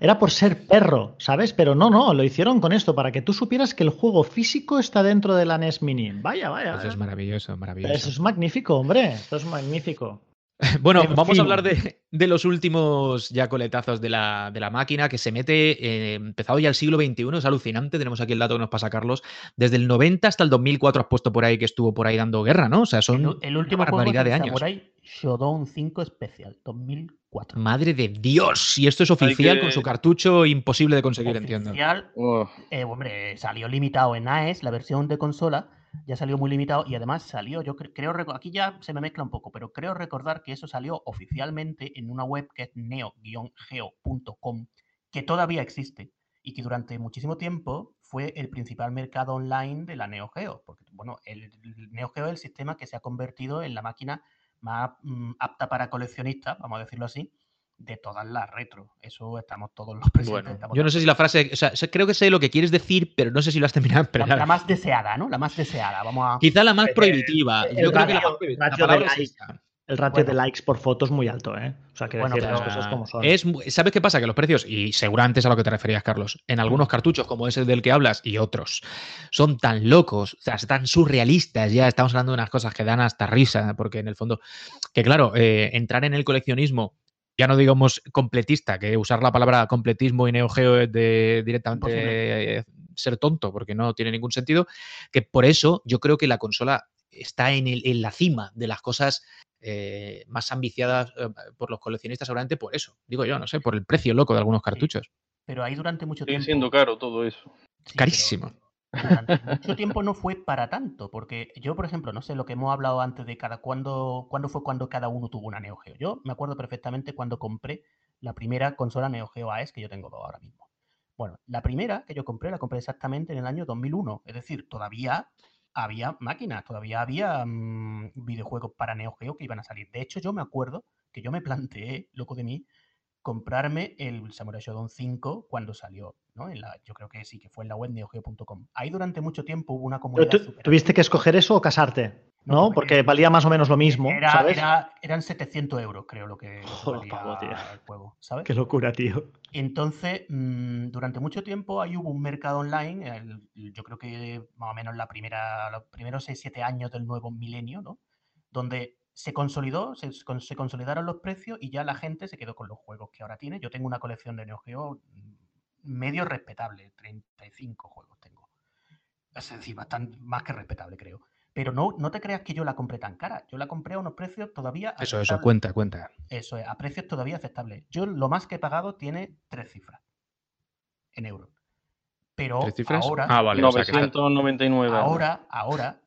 era por ser perro, ¿sabes? Pero no, no, lo hicieron con esto, para que tú supieras que el juego físico está dentro de la NES Mini. Vaya, vaya. Eso es maravilloso, maravilloso. Eso es magnífico, hombre. Eso es magnífico. Bueno, vamos a hablar de, los últimos ya coletazos de la, máquina que se mete, eh, empezado ya el siglo XXI, es alucinante, tenemos aquí el dato que nos pasa Carlos, desde el 90 hasta el 2004 has puesto por ahí que estuvo por ahí dando guerra, ¿no? O sea, son el, último una barbaridad de años. Samurai Shodown 5 Especial, 2004. Madre de Dios, y esto es oficial con su cartucho imposible de conseguir, entiendo. Eh, hombre, salió limitado en AES, la versión de consola, ya salió muy limitado y además salió, yo creo, aquí ya se me mezcla un poco, pero creo recordar que eso salió oficialmente en una web que es neo-geo.com, que todavía existe y que durante muchísimo tiempo fue el principal mercado online de la Neo Geo, porque bueno, el, Neo Geo es el sistema que se ha convertido en la máquina más mm, apta para coleccionistas, vamos a decirlo así, de todas las retro. Eso estamos todos los presentes. yo no sé si la frase, o sea, creo que sé lo que quieres decir, pero no sé si lo has terminado. La, la, más deseada, ¿no? La más deseada. Vamos a... Quizá la más prohibitiva. yo creo que la más prohibitiva. El ratio de likes por foto es muy alto, ¿eh? O sea, que bueno, decir las cosas como son. Es, ¿Sabes qué pasa? Que los precios, y seguramente es a lo que te referías, Carlos, en algunos cartuchos, como ese del que hablas, y otros, son tan locos, o sea, tan surrealistas, ya estamos hablando de unas cosas que dan hasta risa, porque en el fondo, que claro, eh, entrar en el coleccionismo ya no digamos completista, que usar la palabra completismo y neogeo es de directamente ser tonto, porque no tiene ningún sentido, que por eso yo creo que la consola está en, en la cima de las cosas eh, más ambiciadas eh, por los coleccionistas, seguramente por eso, digo yo, no sé, por el precio loco de algunos cartuchos. pero ahí durante mucho tiempo... siendo caro todo eso. Carísimo mucho tiempo no fue para tanto, porque yo, por ejemplo, no sé lo que hemos hablado antes de cada cuándo, cuándo fue cuando cada uno tuvo una Neo Geo. Yo me acuerdo perfectamente cuando compré la primera consola Neo Geo AES, que yo tengo ahora mismo. Bueno, la primera que yo compré la compré exactamente en el año 2001, es decir, todavía había máquinas, todavía había mm, videojuegos para Neo Geo que iban a salir. De hecho, yo me acuerdo que yo me planteé, loco de mí, comprarme el Samurai Shodown 5 cuando salió, ¿no? En la, yo creo que sí, que fue en la web neogeo.com. Ahí durante mucho tiempo hubo una comunidad. ¿Tuviste que escoger eso o casarte? ¿No? Porque valía más o menos lo mismo. Era, eran 700 euros, creo, lo que, valía el juego, ¿sabes? Qué locura, tío. Entonces, mm, durante mucho tiempo ahí hubo un mercado online, yo creo que más o menos la primera, los primeros 6-7 años del nuevo milenio, ¿no? Donde se consolidó, se, consolidaron los precios y ya la gente se quedó con los juegos que ahora tiene. Yo tengo una colección de Neo Geo mm, medio respetable, 35 juegos tengo. Es decir, bastante más que respetable, creo. Pero no, no te creas que yo la compré tan cara. Yo la compré a unos precios todavía. Eso, eso, cuenta, cuenta. Eso es, a precios todavía aceptables. Yo lo más que he pagado tiene tres cifras en euros. Pero ahora. Ah, vale, 999. Ahora, ahora,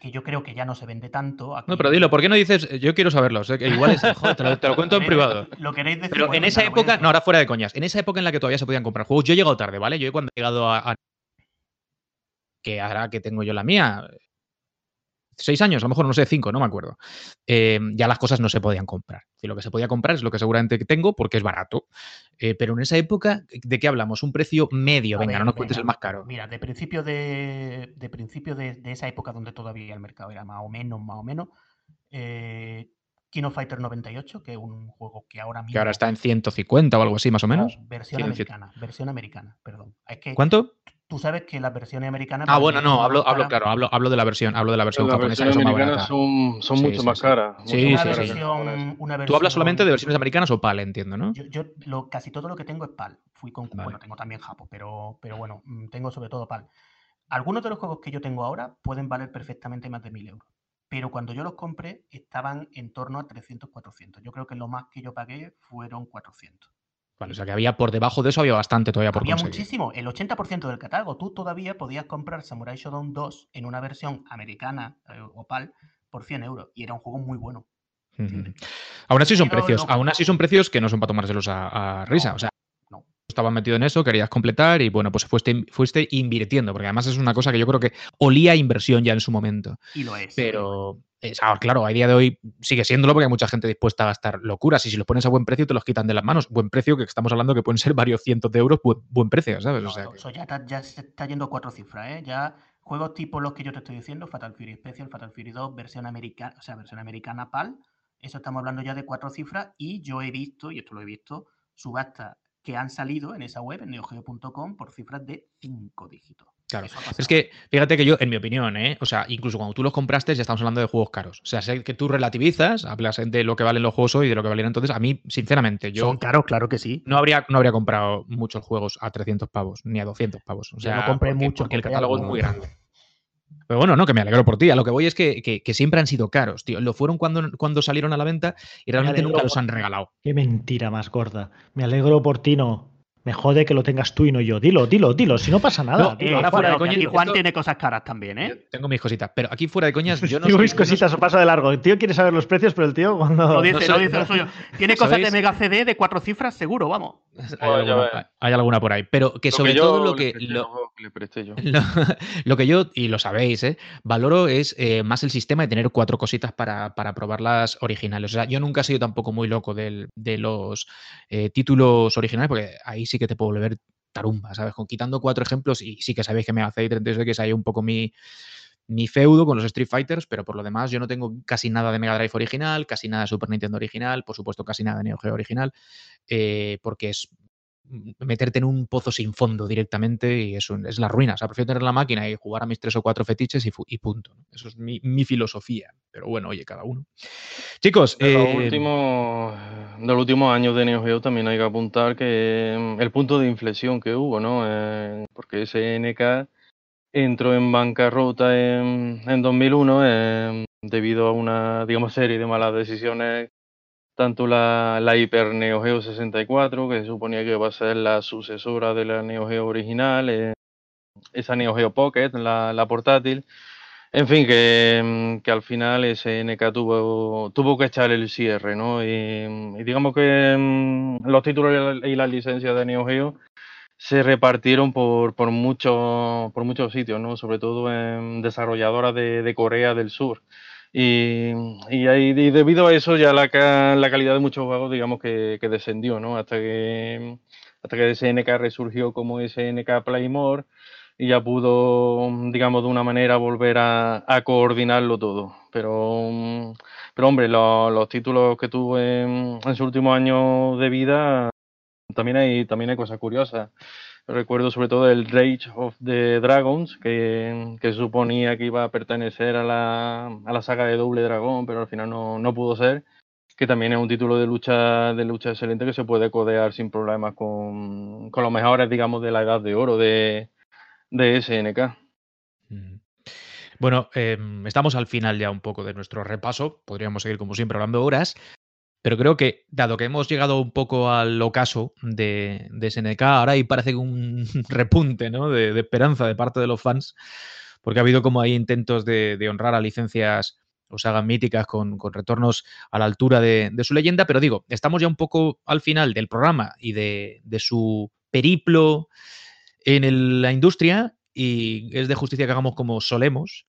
que yo creo que ya no se vende tanto. No, pero dilo, ¿por qué no dices? Yo quiero saberlo, igual es, te, lo, cuento en privado. Lo queréis decir. Pero en esa época, no, ahora fuera de coñas, en esa época en la que todavía se podían comprar juegos, yo he llegado tarde, ¿vale? Yo cuando he llegado a, a que ahora que tengo yo la mía, seis años, a lo mejor no sé, cinco, no me acuerdo, eh, ya las cosas no se podían comprar. Si lo que se podía comprar es lo que seguramente tengo porque es barato. Eh, pero en esa época, ¿de qué hablamos? Un precio medio, venga, no nos cuentes el más caro. Mira, de principio de, de principio de, esa época donde todavía el mercado era más o menos, más o menos, eh, Kino Fighter 98, que es un juego que ahora mismo... Que ahora está en 150 o algo así, más o menos. versión americana, versión americana, perdón. ¿Cuánto? Tú sabes que las versiones americanas. Ah, bueno, no, hablo, hablo, claro, hablo, hablo de la versión, hablo de la versión japonesa. Las americanas son, son mucho más caras. Sí, sí, sí. Tú hablas solamente de versiones americanas o PAL, entiendo, ¿no? Yo, yo lo, casi todo lo que tengo es PAL. Fui con, Bueno, tengo también Japo, pero, pero bueno, mm, tengo sobre todo PAL. Algunos de los juegos que yo tengo ahora pueden valer perfectamente más de 1000 euros. Pero cuando yo los compré estaban en torno a 300, 400. Yo creo que lo más que yo pagué fueron 400. Vale, o sea que había por debajo de eso había bastante todavía por Había muchísimo. El 80% del catálogo. Tú todavía podías comprar Samurai Shodown 2 en una versión americana eh, o PAL por 100 euros. Y era un juego muy bueno. Aún así son precios, aún así son precios que no son para tomárselos a, risa. o sea, no. Estabas metido en eso, querías completar y bueno, pues fuiste, fuiste invirtiendo, porque además es una cosa que yo creo que olía inversión ya en su momento. Y lo es. Pero, claro, a día de hoy sigue siéndolo porque hay mucha gente dispuesta a gastar locuras y si los pones a buen precio te los quitan de las manos. Buen precio que estamos hablando que pueden ser varios cientos de euros, buen, precio, ¿sabes? eso ya, se está yendo a cuatro cifras, ¿eh? Ya juegos tipo los que yo te estoy diciendo, Fatal Fury Special, Fatal Fury 2, versión americana, o sea, versión americana PAL, eso estamos hablando ya de cuatro cifras y yo he visto, y esto lo he visto, subastas que han salido en esa web, en neogeo.com, por cifras de cinco dígitos. Claro. Es que, fíjate que yo, en mi opinión, ¿eh? o sea, incluso cuando tú los compraste, ya estamos hablando de juegos caros. O sea, sé que tú relativizas, hablas de lo que valen los juegos hoy y de lo que valían entonces. A mí, sinceramente, yo. Son caros, claro que sí. No habría, no habría comprado muchos juegos a 300 pavos, ni a 200 pavos. O sea, no compré mucho. Porque el catálogo es muy grande. Pero bueno, no, que me alegro por ti. A lo que voy es que, siempre han sido caros, tío. Lo fueron cuando, cuando salieron a la venta y realmente nunca los han regalado. Qué mentira más gorda. Me alegro por ti, no. Me jode que lo tengas tú y no yo. Dilo, dilo, dilo. Si no pasa nada. ahora fuera de coñas. Y Juan tiene cosas caras también, ¿eh? Tengo mis cositas. Pero aquí fuera de coñas, yo no. Tengo mis cositas o paso de largo. El tío quiere saber los precios, pero el tío cuando. Lo dice, lo dice lo suyo. Tiene cosas de Mega CD de cuatro cifras, seguro, vamos. Hay, alguna, por ahí. Pero que sobre todo lo que. Lo, que yo, y lo sabéis, ¿eh? valoro es eh, más el sistema de tener cuatro cositas para, para probarlas originales. O sea, yo nunca he sido tampoco muy loco de los eh, títulos originales, porque ahí sí que te puedo ver tarumba, ¿sabes? Con, quitando cuatro ejemplos, y sí que sabéis que me hacéis 36 que es ahí un poco mi, mi feudo con los Street Fighters, pero por lo demás yo no tengo casi nada de Mega Drive original, casi nada de Super Nintendo original, por supuesto casi nada de Neo Geo original, eh, porque es meterte en un pozo sin fondo directamente y es, es la ruina. O sea, prefiero tener la máquina y jugar a mis tres o cuatro fetiches y, punto. Eso es mi, filosofía. Pero bueno, oye, cada uno. Chicos, de los, eh, últimos, de últimos años de Neo Geo también hay que apuntar que mm, el punto de inflexión que hubo, ¿no? Eh, porque SNK entró en bancarrota en, en 2001 eh, debido a una, digamos, serie de malas decisiones tanto la, la Hyper Neo Geo 64, que se suponía que iba a ser la sucesora de la Neo Geo original, eh, esa Neo Geo Pocket, la, la portátil. En fin, que, mm, que, al final SNK tuvo, tuvo que echar el cierre, ¿no? Y, digamos que mm, los títulos y las licencias de Neo Geo se repartieron por, por, muchos por muchos sitios, ¿no? Sobre todo en desarrolladoras de, de Corea del Sur. Y, y, debido a eso ya la, la, calidad de muchos juegos digamos que, que, descendió, ¿no? Hasta que, hasta que SNK resurgió como SNK Playmore y ya pudo, digamos, de una manera volver a, a coordinarlo todo. Pero, pero hombre, los títulos que tuvo en, en su último año de vida también hay, también hay cosas curiosas. Recuerdo sobre todo el Rage of the Dragons, que, que suponía que iba a pertenecer a la, a la saga de Doble Dragón, pero al final no, no, pudo ser. Que también es un título de lucha, de lucha excelente que se puede codear sin problemas con, con los mejores, digamos, de la edad de oro de, de SNK. Mm. Bueno, eh, estamos al final ya un poco de nuestro repaso. Podríamos seguir, como siempre, hablando horas. Pero creo que, dado que hemos llegado un poco al ocaso de, SNK, ahora ahí parece un repunte ¿no? de, esperanza de parte de los fans, porque ha habido como hay intentos de, honrar a licencias o sagas míticas con, retornos a la altura de, su leyenda, pero digo, estamos ya un poco al final del programa y de, su periplo en la industria y es de justicia que hagamos como solemos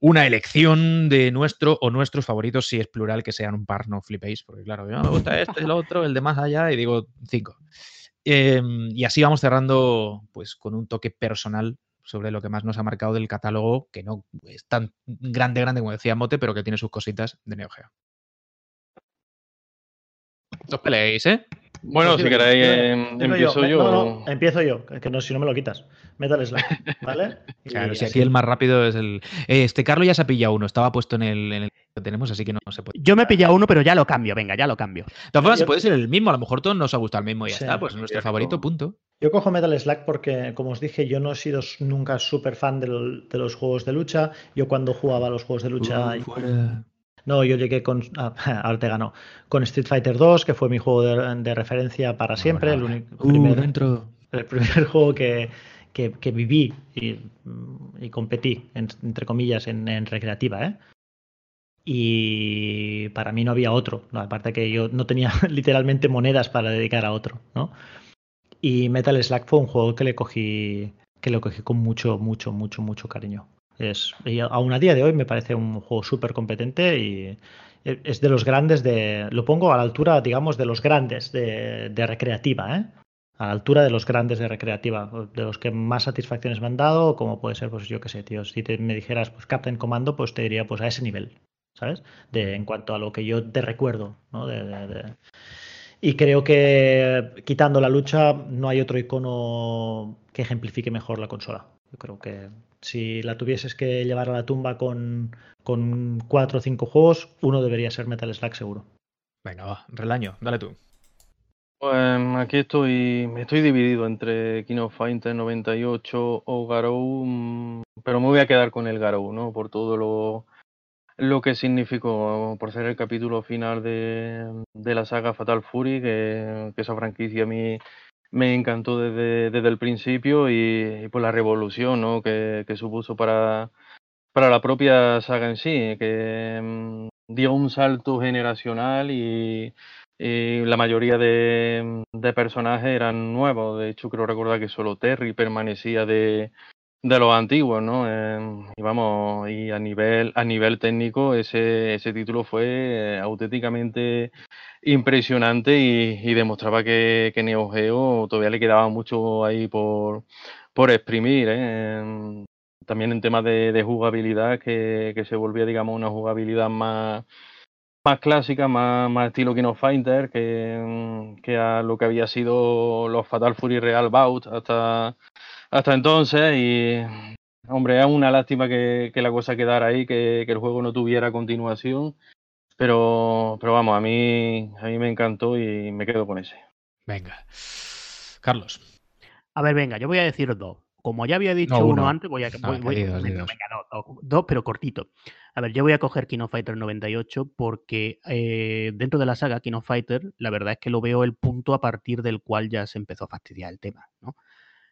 una elección de nuestro o nuestros favoritos, si es plural, que sean un par, no flipéis, porque claro, me gusta este, el otro, el de más allá, y digo cinco. Em, y así vamos cerrando, pues, con un toque personal sobre lo que más nos ha marcado del catálogo, que no es tan grande, grande como decía Mote, pero que tiene sus cositas de Neo Geo. No peleéis, ¿eh? Bueno, pues si queréis, em, empiezo yo. No, no, empiezo yo, que no, si no me lo quitas. Metal Slack, ¿vale? claro, si aquí el más rápido es el. Eh, este Carlos ya se ha pillado uno, estaba puesto en el, tenemos, así que no se puede. Yo me he pillado uno, pero ya lo cambio, venga, ya lo cambio. De todas formas, puede ser el mismo, a lo mejor todos nos ha gustado el mismo y ya está, pues nuestro favorito, punto. Yo cojo Metal Slack porque, como os dije, yo no he sido nunca súper fan de, los juegos de lucha. Yo cuando jugaba los juegos de lucha... No, yo llegué con. Ah, ahora te ganó. Con Street Fighter 2, que fue mi juego de, referencia para siempre. el, único, uh, primer, el primer juego que, que, viví y, competí, entre comillas, en, recreativa, ¿eh? Y para mí no había otro, aparte que yo no tenía literalmente monedas para dedicar a otro, ¿no? Y Metal Slack fue un juego que le cogí, que le cogí con mucho, mucho, mucho, mucho cariño. Es, y aún a día de hoy me parece un juego súper competente y es de los grandes de. Lo pongo a la altura, digamos, de los grandes de, de recreativa, ¿eh? a la altura de los grandes de recreativa, de los que más satisfacciones me han dado, como puede ser, pues yo qué sé, tío, si me dijeras, pues Captain Commando, pues te diría, pues a ese nivel, ¿sabes? De, en cuanto a lo que yo te recuerdo, ¿no? Y creo que quitando la lucha no hay otro icono que ejemplifique mejor la consola. Yo creo que si la tuvieses que llevar a la tumba con, con cuatro o cinco juegos, uno debería ser Metal Slack seguro. Venga, va, relaño, dale tú. Pues aquí estoy, estoy dividido entre King of Fighters 98 o Garou, mm, pero me voy a quedar con el Garou, ¿no? Por todo lo, lo que significó, por ser el capítulo final de, la saga Fatal Fury, que, esa franquicia a mí me encantó desde, desde el principio y, por la revolución ¿no? que, que supuso para, para la propia saga en sí, que mm, dio un salto generacional y y la mayoría de, personajes eran nuevos. De hecho, creo recordar que solo Terry permanecía de, de los antiguos, ¿no? Eh, y vamos, y a nivel, a nivel técnico, ese, ese título fue eh, auténticamente impresionante y, demostraba que, que, Neo Geo todavía le quedaba mucho ahí por, por exprimir, ¿eh? también en temas de, jugabilidad, que, que se volvía, digamos, una jugabilidad más más clásica, más, más estilo King of Fighter, que, que, a lo que había sido los Fatal Fury Real Bout hasta, hasta entonces. Y, hombre, es una lástima que, la cosa quedara ahí, que, el juego no tuviera continuación. Pero, pero vamos, a mí, a mí me encantó y me quedo con ese. Venga. Carlos. A ver, venga, yo voy a decir dos. Como ya había dicho uno. antes, voy a. Ah, venga, dos, pero cortito. A ver, yo voy a coger Kino Fighter 98 porque eh, dentro de la saga Kino Fighter, la verdad es que lo veo el punto a partir del cual ya se empezó a fastidiar el tema, ¿no?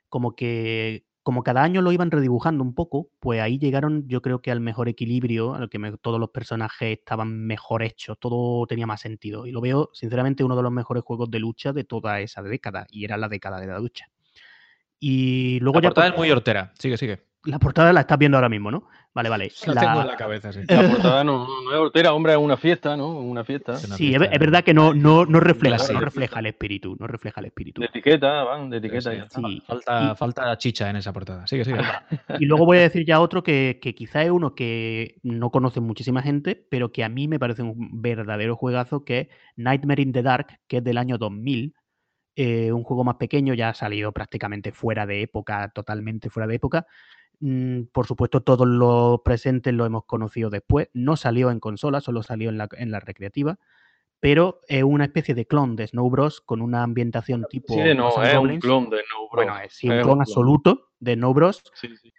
Como que como cada año lo iban redibujando un poco, pues ahí llegaron yo creo que al mejor equilibrio, al que todos los personajes estaban mejor hechos, todo tenía más sentido. Y lo veo, sinceramente, uno de los mejores juegos de lucha de toda esa década, y era la década de la lucha. Y luego la portada es muy hortera. Sigue, sigue. La portada la estás viendo ahora mismo, ¿no? Vale, vale. La, tengo en la cabeza, sí. La portada no, es hortera, hombre, es una fiesta, ¿no? Una fiesta. Sí, es, verdad que no, no, no refleja, no refleja el espíritu, no refleja el espíritu. De etiqueta, van, de etiqueta. Sí, Falta, falta chicha en esa portada. Sigue, sigue. Y luego voy a decir ya otro que, que quizá es uno que no conoce muchísima gente, pero que a mí me parece un verdadero juegazo, que es Nightmare in the Dark, que es del año 2000 eh, un juego más pequeño, ya ha salido prácticamente fuera de época, totalmente fuera de época. Mm, por supuesto, todos los presentes lo hemos conocido después. No salió en consola, solo salió en la, en la recreativa, pero es una especie de clon de Snow Bros. con una ambientación tipo. Sí, no, es un clon de Snow Bros. Bueno, es, un clon absoluto de Snow Bros.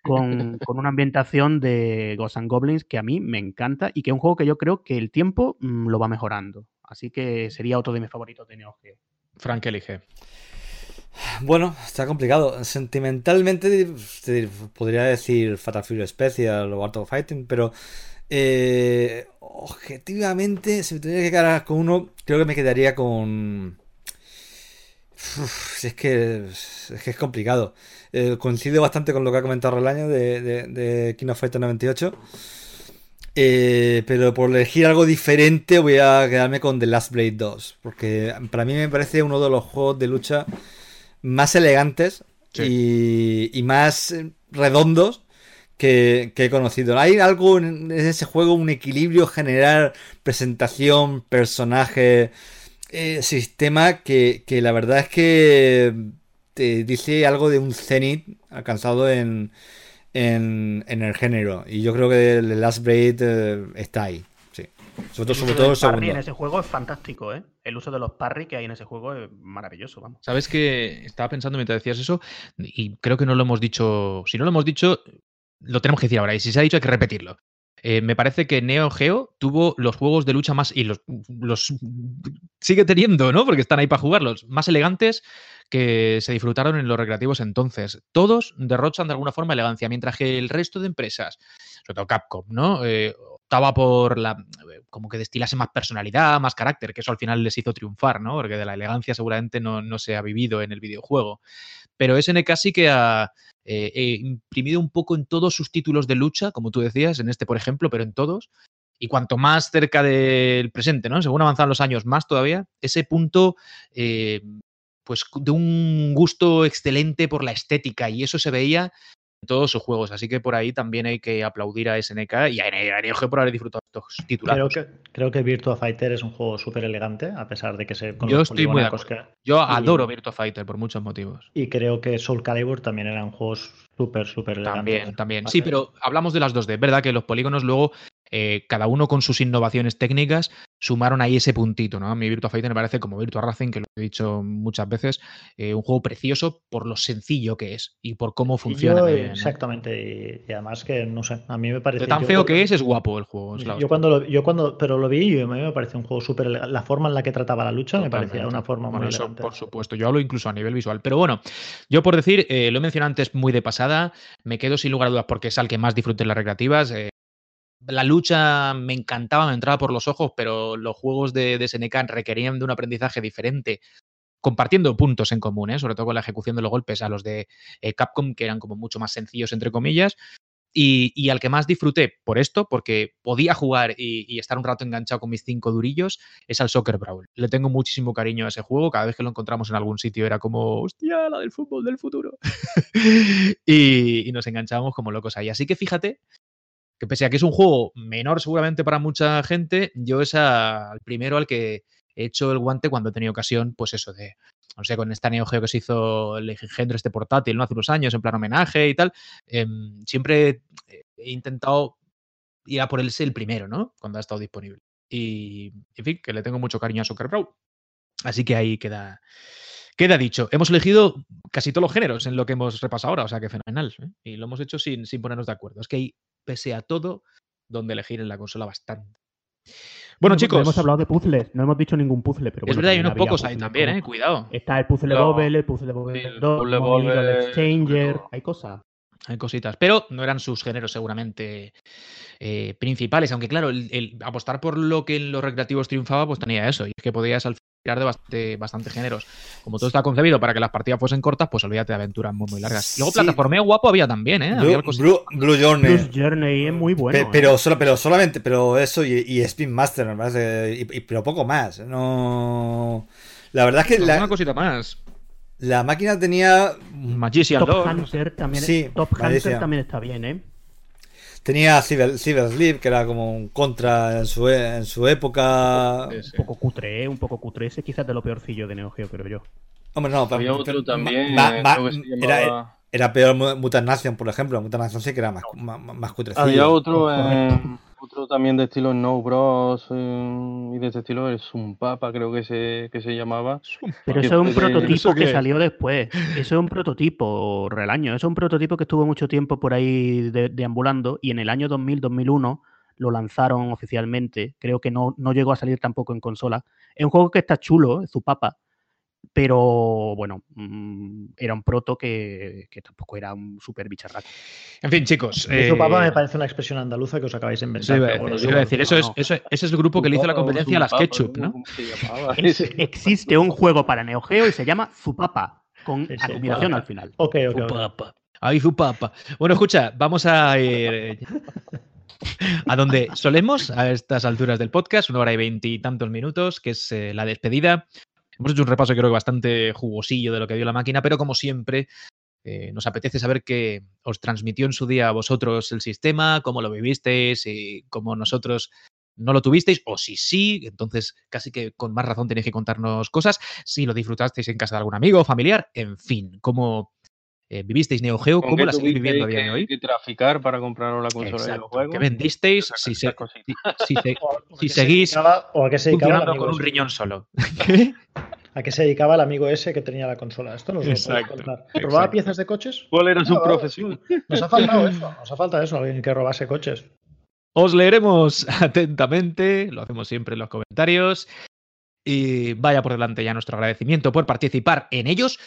Con, con, una ambientación de Ghosts and Goblins que a mí me encanta y que es un juego que yo creo que el tiempo mm, lo va mejorando. Así que sería otro de mis favoritos de Neo Geo. Frank elige. Bueno, está complicado. Sentimentalmente podría decir Fatal Fury Special o Art of Fighting, pero eh, objetivamente, si me tuviera que quedar con uno, creo que me quedaría con. es, que, es que es complicado. Eh, coincido bastante con lo que ha comentado el año de, King of Fighters 98. Eh, pero por elegir algo diferente voy a quedarme con The Last Blade 2. Porque para mí me parece uno de los juegos de lucha más elegantes y, más redondos que, he conocido. Hay algo en ese juego, un equilibrio general, presentación, personaje, eh, sistema que, que la verdad es que te dice algo de un cenit alcanzado en en, el género. Y yo creo que el Last Braid eh, está ahí. Sobre todo, sobre todo el segundo. en ese juego es fantástico, ¿eh? El uso de los parry que hay en ese juego es maravilloso, vamos. Sabes que estaba pensando mientras decías eso, y creo que no lo hemos dicho. Si no lo hemos dicho, lo tenemos que decir ahora. Y si se ha dicho, hay que repetirlo. Eh, me parece que Neo Geo tuvo los juegos de lucha más. y los, los sigue teniendo, ¿no? Porque están ahí para jugarlos. Más elegantes que se disfrutaron en los recreativos entonces. Todos derrochan de alguna forma elegancia, mientras que el resto de empresas, sobre todo Capcom, ¿no? Eh, optaba por la como que destilase más personalidad, más carácter, que eso al final les hizo triunfar, ¿no? Porque de la elegancia seguramente no, no se ha vivido en el videojuego. Pero SNK sí que ha, eh, imprimido un poco en todos sus títulos de lucha, como tú decías, en este, por ejemplo, pero en todos. Y cuanto más cerca del presente, ¿no? Según avanzan los años, más todavía, ese punto, eh, pues de un gusto excelente por la estética, y eso se veía todos sus juegos. Así que por ahí también hay que aplaudir a SNK y a Neo por haber disfrutado estos títulos. Creo que, creo que Virtua Fighter es un juego súper elegante, a pesar de que se. Yo estoy muy Yo adoro Virtua Fighter por muchos motivos. Y creo que Soul Calibur también eran juegos súper, súper elegantes. También, también. Sí, pero hablamos de las dos d ¿verdad? Que los polígonos luego eh, cada uno con sus innovaciones técnicas, sumaron ahí ese puntito, ¿no? A mi Virtua Fighter me parece como Virtua Racing, que lo he dicho muchas veces, eh, un juego precioso por lo sencillo que es y por cómo funciona. exactamente, y, además que, no sé, a mí me parece... tan feo que es, es guapo el juego. yo, cuando lo, yo cuando, pero lo vi y a mí me parece un juego súper... La forma en la que trataba la lucha me parecía una forma muy eso, Por supuesto, yo hablo incluso a nivel visual. Pero bueno, yo por decir, eh, lo he mencionado antes muy de pasada, me quedo sin lugar a dudas porque es al que más disfrute en las recreativas la lucha me encantaba, me entraba por los ojos, pero los juegos de, de SNK requerían de un aprendizaje diferente, compartiendo puntos en común, ¿eh? sobre todo con la ejecución de los golpes a los de eh, Capcom, que eran como mucho más sencillos, entre comillas. Y, al que más disfruté por esto, porque podía jugar y, estar un rato enganchado con mis cinco durillos, es al Soccer Brawl. Le tengo muchísimo cariño a ese juego. Cada vez que lo encontramos en algún sitio era como, hostia, la del fútbol del futuro. y, y nos enganchábamos como locos ahí. Así que fíjate que pese a que es un juego menor seguramente para mucha gente, yo es al primero al que he hecho el guante cuando he tenido ocasión, pues eso de, no sé, con esta Neo Geo que se hizo el engendro este portátil, ¿no? Hace unos años, en plan homenaje y tal, em, siempre he intentado ir a por él el primero, ¿no? Cuando ha estado disponible. Y, en fin, que le tengo mucho cariño a Soccer Pro. Así que ahí queda, queda dicho. Hemos elegido casi todos los géneros en lo que hemos repasado ahora, o sea que fenomenal. ¿eh? Y lo hemos hecho sin, sin ponernos de acuerdo. Es que hay pese a todo, donde elegir en la consola bastante. Bueno, chicos. Hemos hablado de puzzles, no hemos dicho ningún puzzle, pero. Es verdad, hay unos pocos ahí también, eh, cuidado. Está el puzzle no. Bobble, el puzzle Bobble sí, 2, el Exchanger, hay cosas. Hay cositas, pero no eran sus géneros seguramente eh, principales, aunque claro, el, apostar por lo que en los recreativos triunfaba, pues tenía eso, y es que podías al de bastante, bastante géneros. Como todo está concebido para que las partidas fuesen cortas, pues olvídate de aventuras muy, muy largas. Luego, plataformeo guapo había también, ¿eh? Blue, Blue, Journey. Blue Journey es muy bueno. pero, ¿eh? solo, pero solamente, pero eso y, y Spin Master, y, pero poco más. No. La verdad es que. una cosita más. La máquina tenía. Magician Top Hunter también, sí, Top Hunter también está bien, ¿eh? Tenía Cyber, Sleep, que era como un contra en su, e, en su época. Un poco cutre, ¿eh? un poco cutre. Ese quizás de lo peorcillo de Neo Geo, creo yo. Hombre, no, Había otro también. era, era, peor Mutant Nation, por ejemplo. Mutant Nation sí que era más, más, más Había otro. Otro también de estilo No Bros eh, y de este estilo es un Papa, creo que se, que se llamaba. Pero eso es un prototipo que, salió después. Eso es un prototipo, relaño. Eso es un prototipo que estuvo mucho tiempo por ahí deambulando y en el año 2000-2001 lo lanzaron oficialmente. Creo que no, no llegó a salir tampoco en consola. Es un juego que está chulo, es su papa, pero bueno, mm, era un proto que, tampoco era un super bicharraco. En fin, chicos. Eh... papá me parece una expresión andaluza que os acabáis de inventar. Sí, decir, eso, es, ese es el grupo que le hizo la competencia a las Ketchup, ¿no? existe un juego para Neo Geo y se llama Zupapa, con admiración al final. Ok, ok. Zupapa. Ay, Zupapa. Bueno, escucha, vamos a ir a donde solemos a estas alturas del podcast, una hora y veintitantos minutos, que es eh, la despedida. Hemos hecho un repaso creo que bastante jugosillo de lo que dio la máquina, pero como siempre eh, nos apetece saber qué os transmitió en su día a vosotros el sistema, cómo lo vivisteis y cómo nosotros no lo tuvisteis, o si sí, entonces casi que con más razón tenéis que contarnos cosas, si lo disfrutasteis en casa de algún amigo o familiar, en fin, cómo eh, vivisteis Neo Geo, ¿cómo la seguís viviendo a día de hoy? que traficar para comprar la consola de los juegos. ¿Qué vendisteis? Si, se, si, si, seguís o a qué se funcionando con un riñón solo. ¿A qué se dedicaba el amigo ese que tenía la consola? Esto nos lo contar. ¿Robaba piezas de coches? ¿Cuál era su profesión? Nos ha faltado eso, nos ha faltado eso, alguien que robase coches. Os leeremos atentamente, lo hacemos siempre en los comentarios. Y vaya por delante ya nuestro agradecimiento por participar en ellos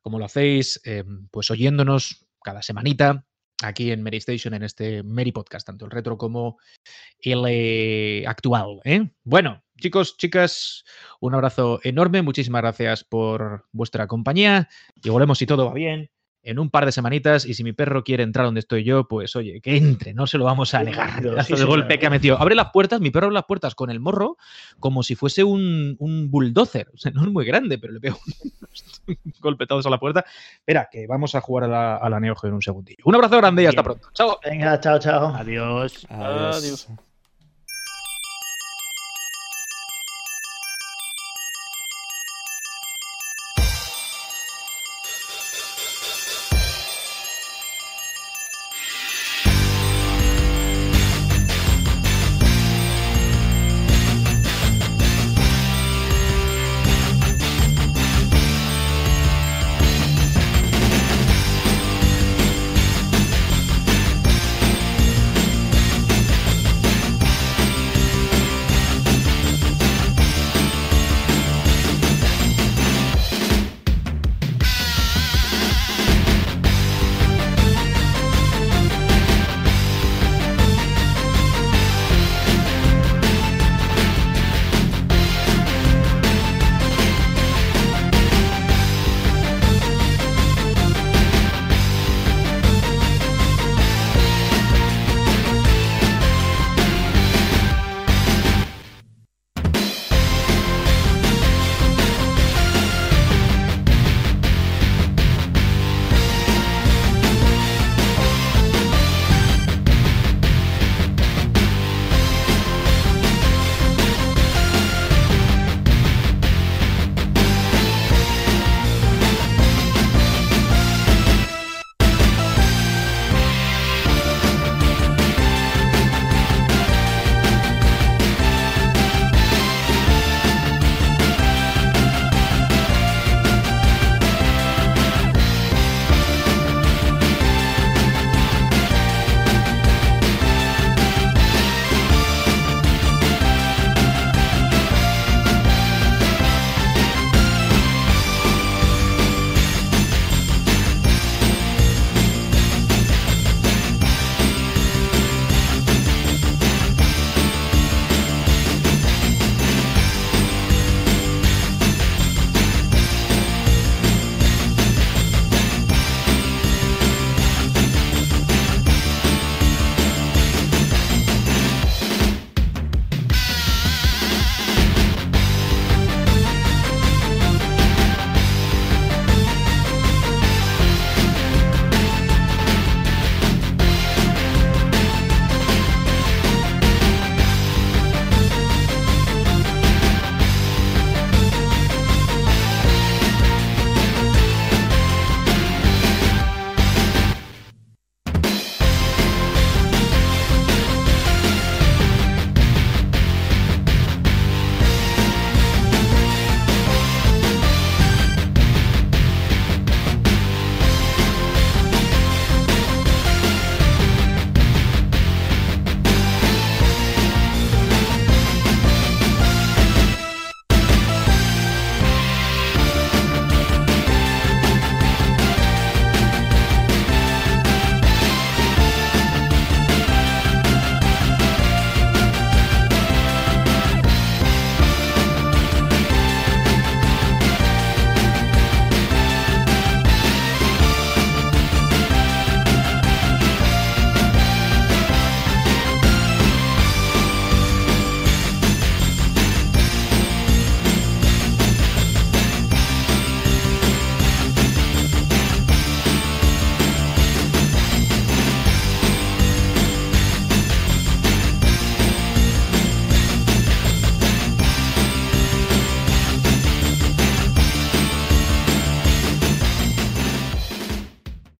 como lo hacéis, eh, pues oyéndonos cada semanita aquí en Mary Station, en este Mary Podcast, tanto el retro como el eh, actual. ¿eh? Bueno, chicos, chicas, un abrazo enorme, muchísimas gracias por vuestra compañía y volvemos si todo va bien en un par de semanitas y si mi perro quiere entrar donde estoy yo, pues oye, que entre, no se lo vamos a negar. el golpe que ha metido. Abre las puertas, mi perro abre las puertas con el morro como si fuese un, un bulldozer. O sea, no es muy grande, pero le pego golpetados a la puerta. Espera, que vamos a jugar a la, a la Neo Geo en un segundillo. Un abrazo grande y hasta pronto. Chao. Venga, chao, chao. Adiós. Adiós.